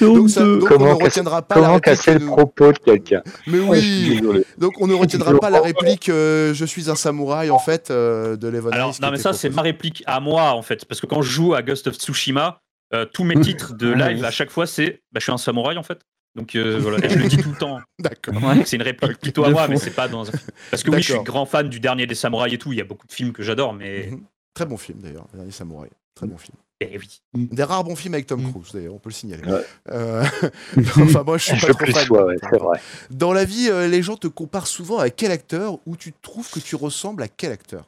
donc, ça- donc on ne retiendra pas la Comment réplique. casser le propos de quelqu'un Mais Je suis oui. Donc on ne retiendra pas la réplique euh, Je suis un samouraï en fait euh, de Levon Alors, non, mais ça, c'est ma réplique à moi, en fait. Parce que quand je joue à Ghost of Tsushima, euh, tous mes titres de live, à chaque fois, c'est bah, Je suis un samouraï, en fait. Donc, euh, voilà, et je le dis tout le temps. D'accord. C'est une réplique plutôt à moi, mais c'est pas dans un. Parce que oui, je suis grand fan du dernier des samouraïs et tout. Il y a beaucoup de films que j'adore, mais. Mhm. Très bon film d'ailleurs, Le Dernier Samouraï. Très bon film. Eh oui. Des rares bons films avec Tom Mm. Cruise d'ailleurs, on peut le signaler. Ouais. Euh, enfin moi je suis pas Je trop plus fan. ouais, c'est vrai. Dans la vie, euh, les gens te comparent souvent à quel acteur ou tu trouves que tu ressembles à quel acteur?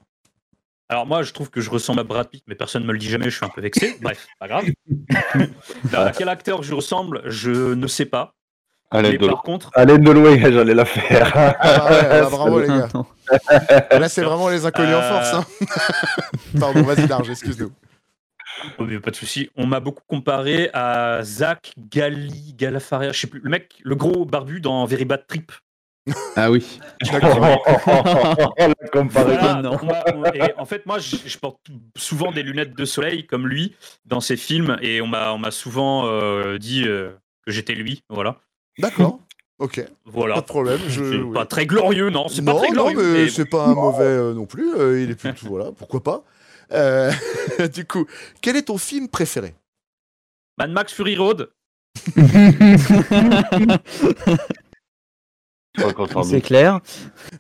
Alors, moi, je trouve que je ressemble à Brad Pitt, mais personne ne me le dit jamais. Je suis un peu vexé. Bref, pas grave. Alors, à quel acteur je ressemble, je ne sais pas. Alain mais Delon. par contre, Alain Delon, j'allais la faire. Ah bah ouais, bah bravo les gars. Là c'est vraiment les inconnus en Euh. force. Hein. Pardon, vas-y Darge, excuse-nous. Oh, mais pas de souci. On m'a beaucoup comparé à Zach Gali Galafaria, je sais plus, le mec, le gros barbu dans Very Bad Trip. Ah oui. la comparaison. Voilà, non. on m'a- on- et en fait, moi, je, je porte souvent des lunettes de soleil comme lui dans ses films, et on m'a, on m'a souvent euh, dit euh, que j'étais lui. Voilà, D'accord. Ok, pas voilà. de problème. Je... C'est oui. pas très glorieux, non. C'est non, pas très non, mais mais c'est pas un mauvais euh, non plus. euh, il est plutôt voilà, pourquoi pas. Euh, du coup, quel est ton film préféré? Mad Max Fury Road. Je crois qu'on s'en C'est clair.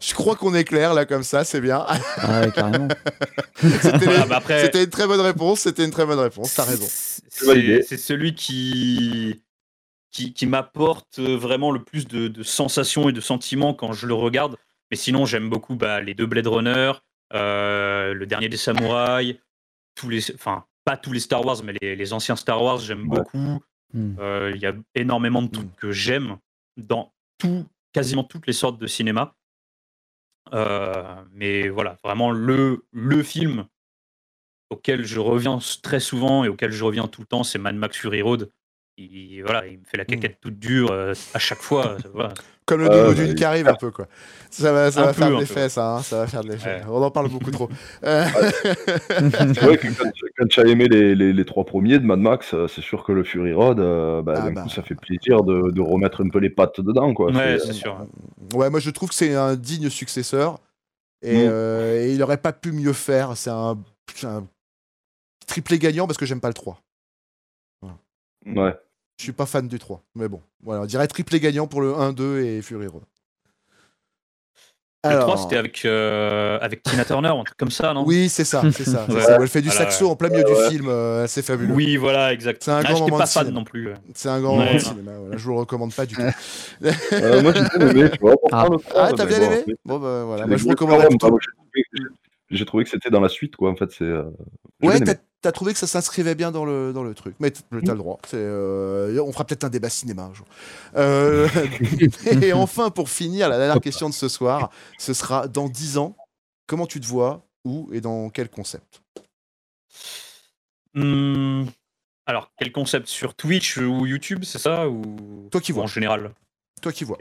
Je crois qu'on est clair là comme ça, c'est bien. Ah ouais, carrément. C'était Voilà, bah après, c'était une très bonne réponse. C'était une très bonne réponse. T'as raison. C'est- celui qui, qui, qui m'apporte vraiment le plus de, de sensations et de sentiments quand je le regarde. Mais sinon, j'aime beaucoup bah, les deux Blade Runner, euh, le dernier des samouraïs, tous les, enfin, pas tous les Star Wars, mais les, les anciens Star Wars, j'aime Ouais. beaucoup. Hmm. Euh, Il y a énormément de trucs que j'aime dans tout, quasiment toutes les sortes de cinéma. Euh, mais voilà, vraiment le, le film auquel je reviens très souvent et auquel je reviens tout le temps, c'est Mad Max Fury Road. Il, voilà, il me fait la caquette toute dure euh, à chaque fois. voilà. Comme le Euh, nouveau bah, Dune qui arrive un peu quoi. Ça va, ça va peu, faire de l'effet ça. hein, ça va faire de l'effet. Ouais. On en parle beaucoup trop. Euh, C'est vrai que quand, quand tu as aimé les, les, les trois premiers de Mad Max, euh, c'est sûr que le Fury Road, euh, bah, Ah d'un bah. coup, ça fait plaisir de, de remettre un peu les pattes dedans. Quoi. Ouais, C'est- sûr. Ouais, moi je trouve que c'est un digne successeur et, Mm. euh, et il aurait pas pu mieux faire. C'est un, c'est un triplé gagnant parce que j'aime pas le 3. ouais. Je suis pas fan du 3. Mais bon, voilà, on dirait triplé gagnant pour le 1, 2 et Fury Road. Le Alors- 3, c'était avec, euh, avec Tina Turner, un truc comme ça, non? Oui, c'est ça, c'est ça. Ouais. ça. Elle fait du Voilà, saxo en plein milieu Ouais. du film, euh, c'est fabuleux. Oui, voilà, exact. C'est un Ah, grand moment pas de fan cinéma. non plus. C'est un grand Ouais. moment de cinéma. Voilà, je vous le recommande pas du tout. Euh, moi, j'ai bien aimé, tu vois. Ah. Ah, t'as bien aimé Bon, bah voilà. Moi, je vous plutôt. moi, j'ai trouvé que- c'était dans la suite, quoi. En fait, c'est. euh, Ouais, t'as trouvé que ça s'inscrivait bien dans le, dans le truc. Mais t'as le droit. C'est, euh, on fera peut-être un débat cinéma un jour. Euh, et enfin, pour finir, la dernière question de ce soir, ce sera dans 10 ans, comment tu te vois Où et dans quel concept? Hmm, Alors, quel concept? Sur Twitch ou YouTube, c'est ça? Ou... Toi qui vois. En général? Toi qui vois.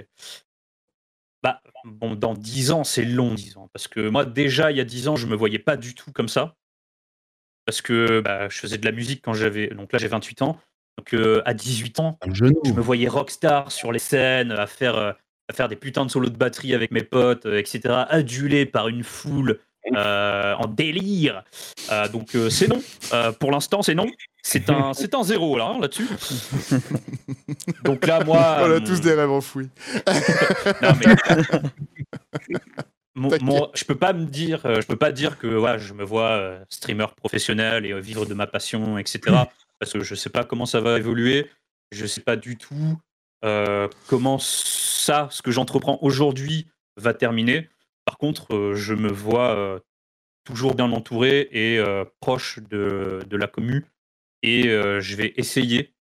Bah, bon, dans 10 ans, c'est long, 10 ans. Parce que moi, déjà, il y a 10 ans, je me voyais pas du tout comme ça. Parce que bah, je faisais de la musique quand j'avais. Donc là, j'ai 28 ans. Donc euh, à 18 ans, je me voyais rockstar sur les scènes, à faire, euh, à faire des putains de solos de batterie avec mes potes, euh, etc. Adulé par une foule en délire. Euh, donc euh, c'est non. Euh, pour l'instant, c'est non. C'est un, c'est un zéro là, hein, là-dessus. donc là, moi. On a tous des rêves enfouis. non, mais- Mon- mon- je peux pas me dire, euh, je peux pas dire que je me vois euh, streamer professionnel et euh, vivre de ma passion, etc. parce que je sais pas comment ça va évoluer. Je sais pas du tout euh, comment ça, ce que j'entreprends aujourd'hui, va terminer. Par contre, euh, je me vois euh, toujours bien entouré et euh, proche de, de la commu. Et je vais essayer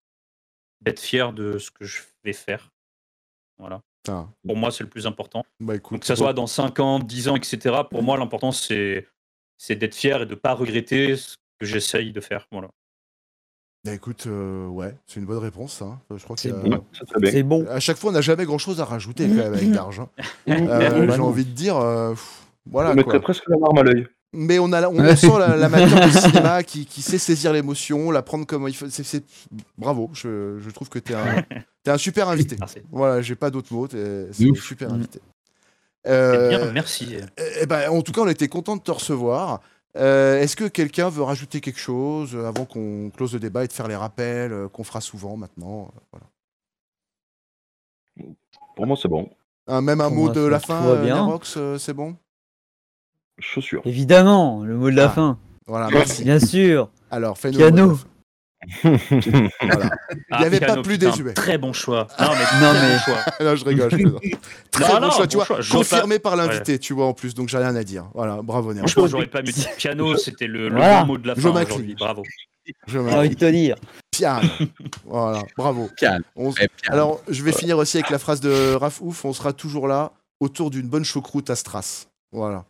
d'être fier de ce que je vais faire. Voilà. Pour moi, c'est le plus important. bah Donc, que ça soit dans 5 ans, 10 ans, etc., pour moi, l'important, c'est c'est d'être fier et de ne pas regretter ce que j'essaye de faire. Voilà. Bah écoute, euh, ouais, c'est une bonne réponse. Hein. Je crois que C'est euh, bon. Ouais, c'est très bien. C'est bon. à chaque fois, on n'a jamais grand-chose à rajouter quand même avec Garge. hein. Euh, J'ai envie de dire, euh, pff, voilà Je mettrais quoi. presque la larme à l'œil. Mais on, a, la- on sent la- l'amateur de cinéma qui, qui sait saisir l'émotion, la prendre comme il faut. c'est- c'est- Bravo, je, je trouve que t'es un, t'es un super invité. Merci. Voilà, j'ai pas d'autres mots, t'es c'est un super Mm. invité. Eh Euh, bien, merci. eh ben, en tout cas, on était content de te recevoir. Euh, Est-ce que quelqu'un veut rajouter quelque chose euh, avant qu'on close le débat et de faire les rappels euh, qu'on fera souvent maintenant voilà. Pour moi, c'est bon. Un- Même un Pour mot moi, de la fin, c'est bon? Chaussures. Évidemment, le mot de la Ah. fin. Voilà, merci. Bien sûr. Alors, fais-nous Piano. Ah, y avait pas plus putain, désuet. Très bon choix. Non, mais, Non, très mais- bon choix. non, je rigole. Je. Très Non, bon non, choix, tu bon vois, choix. Confirmé par l'invité, tu vois, en plus, donc j'ai rien à dire. Voilà, bravo Nerox. Franchement, j'aurais pas mis piano, c'était le, le Voilà. bon mot de la Je fin aujourd'hui. Bravo. Je J'ai envie de te dire. Piano. Voilà, bravo. Piano. On s- piano. Alors, je vais finir aussi avec la phrase de Raph Ouf on sera toujours là autour d'une bonne choucroute à Stras. Voilà.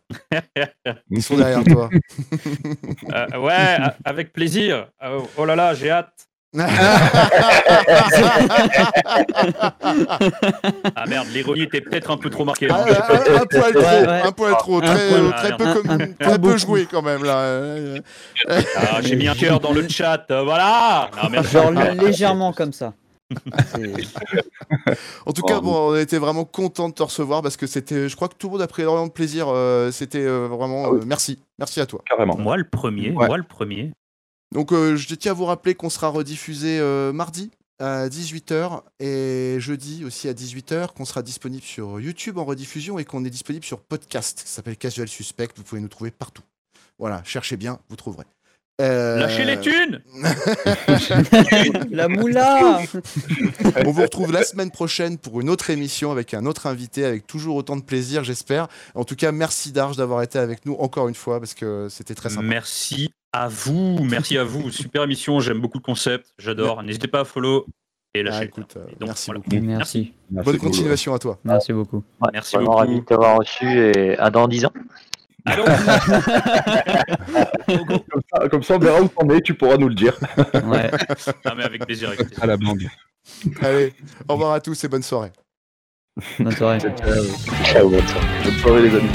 Ils sont derrière toi. Euh, ouais, avec plaisir. Euh, oh là là, j'ai hâte. Ah merde, l'ironie était peut-être un peu trop marquée. Ah, un, un poil trop, Ouais, ouais. un poil trop, très, très peu, comme- très peu joué quand même là. Ah, j'ai mis un cœur dans le chat. voilà. Non, merci. Genre légèrement comme ça. En tout cas, Oh, bon, on était vraiment content de te recevoir parce que c'était, je crois que tout le monde a pris énormément de plaisir. euh, c'était euh, vraiment, Ah oui. euh, merci, merci à toi. Carrément. Moi le premier, Ouais. moi le premier. Donc, euh, je tiens à vous rappeler qu'on sera rediffusé euh, mardi à 18h et jeudi aussi à 18h, qu'on sera disponible sur YouTube en rediffusion et qu'on est disponible sur podcast. Ça s'appelle Casual Suspect. Vous pouvez nous trouver partout. Voilà, cherchez bien, vous trouverez. Euh, Lâchez les thunes La moula On vous retrouve la semaine prochaine pour une autre émission avec un autre invité, avec toujours autant de plaisir, j'espère. En tout cas, merci Darge d'avoir été avec nous encore une fois parce que c'était très sympa. Merci à vous, merci à vous. Super émission, j'aime beaucoup le concept, j'adore. N'hésitez pas à follow et Ah, lâcher. écoute, euh, Donc, merci voilà. beaucoup. Merci. Bonne Merci, continuation à toi. Merci beaucoup. Ouais, Merci vraiment beaucoup. ravi de t'avoir reçu et à dans 10 ans. Comme ça, comme ça, on verra où t'en es, tu pourras nous le dire. Ouais. Non mais avec plaisir. Avec plaisir. À la bande. Allez, au revoir à tous et bonne soirée. Bonne soirée. Ciao, bonne soirée. Bonne soirée, les amis.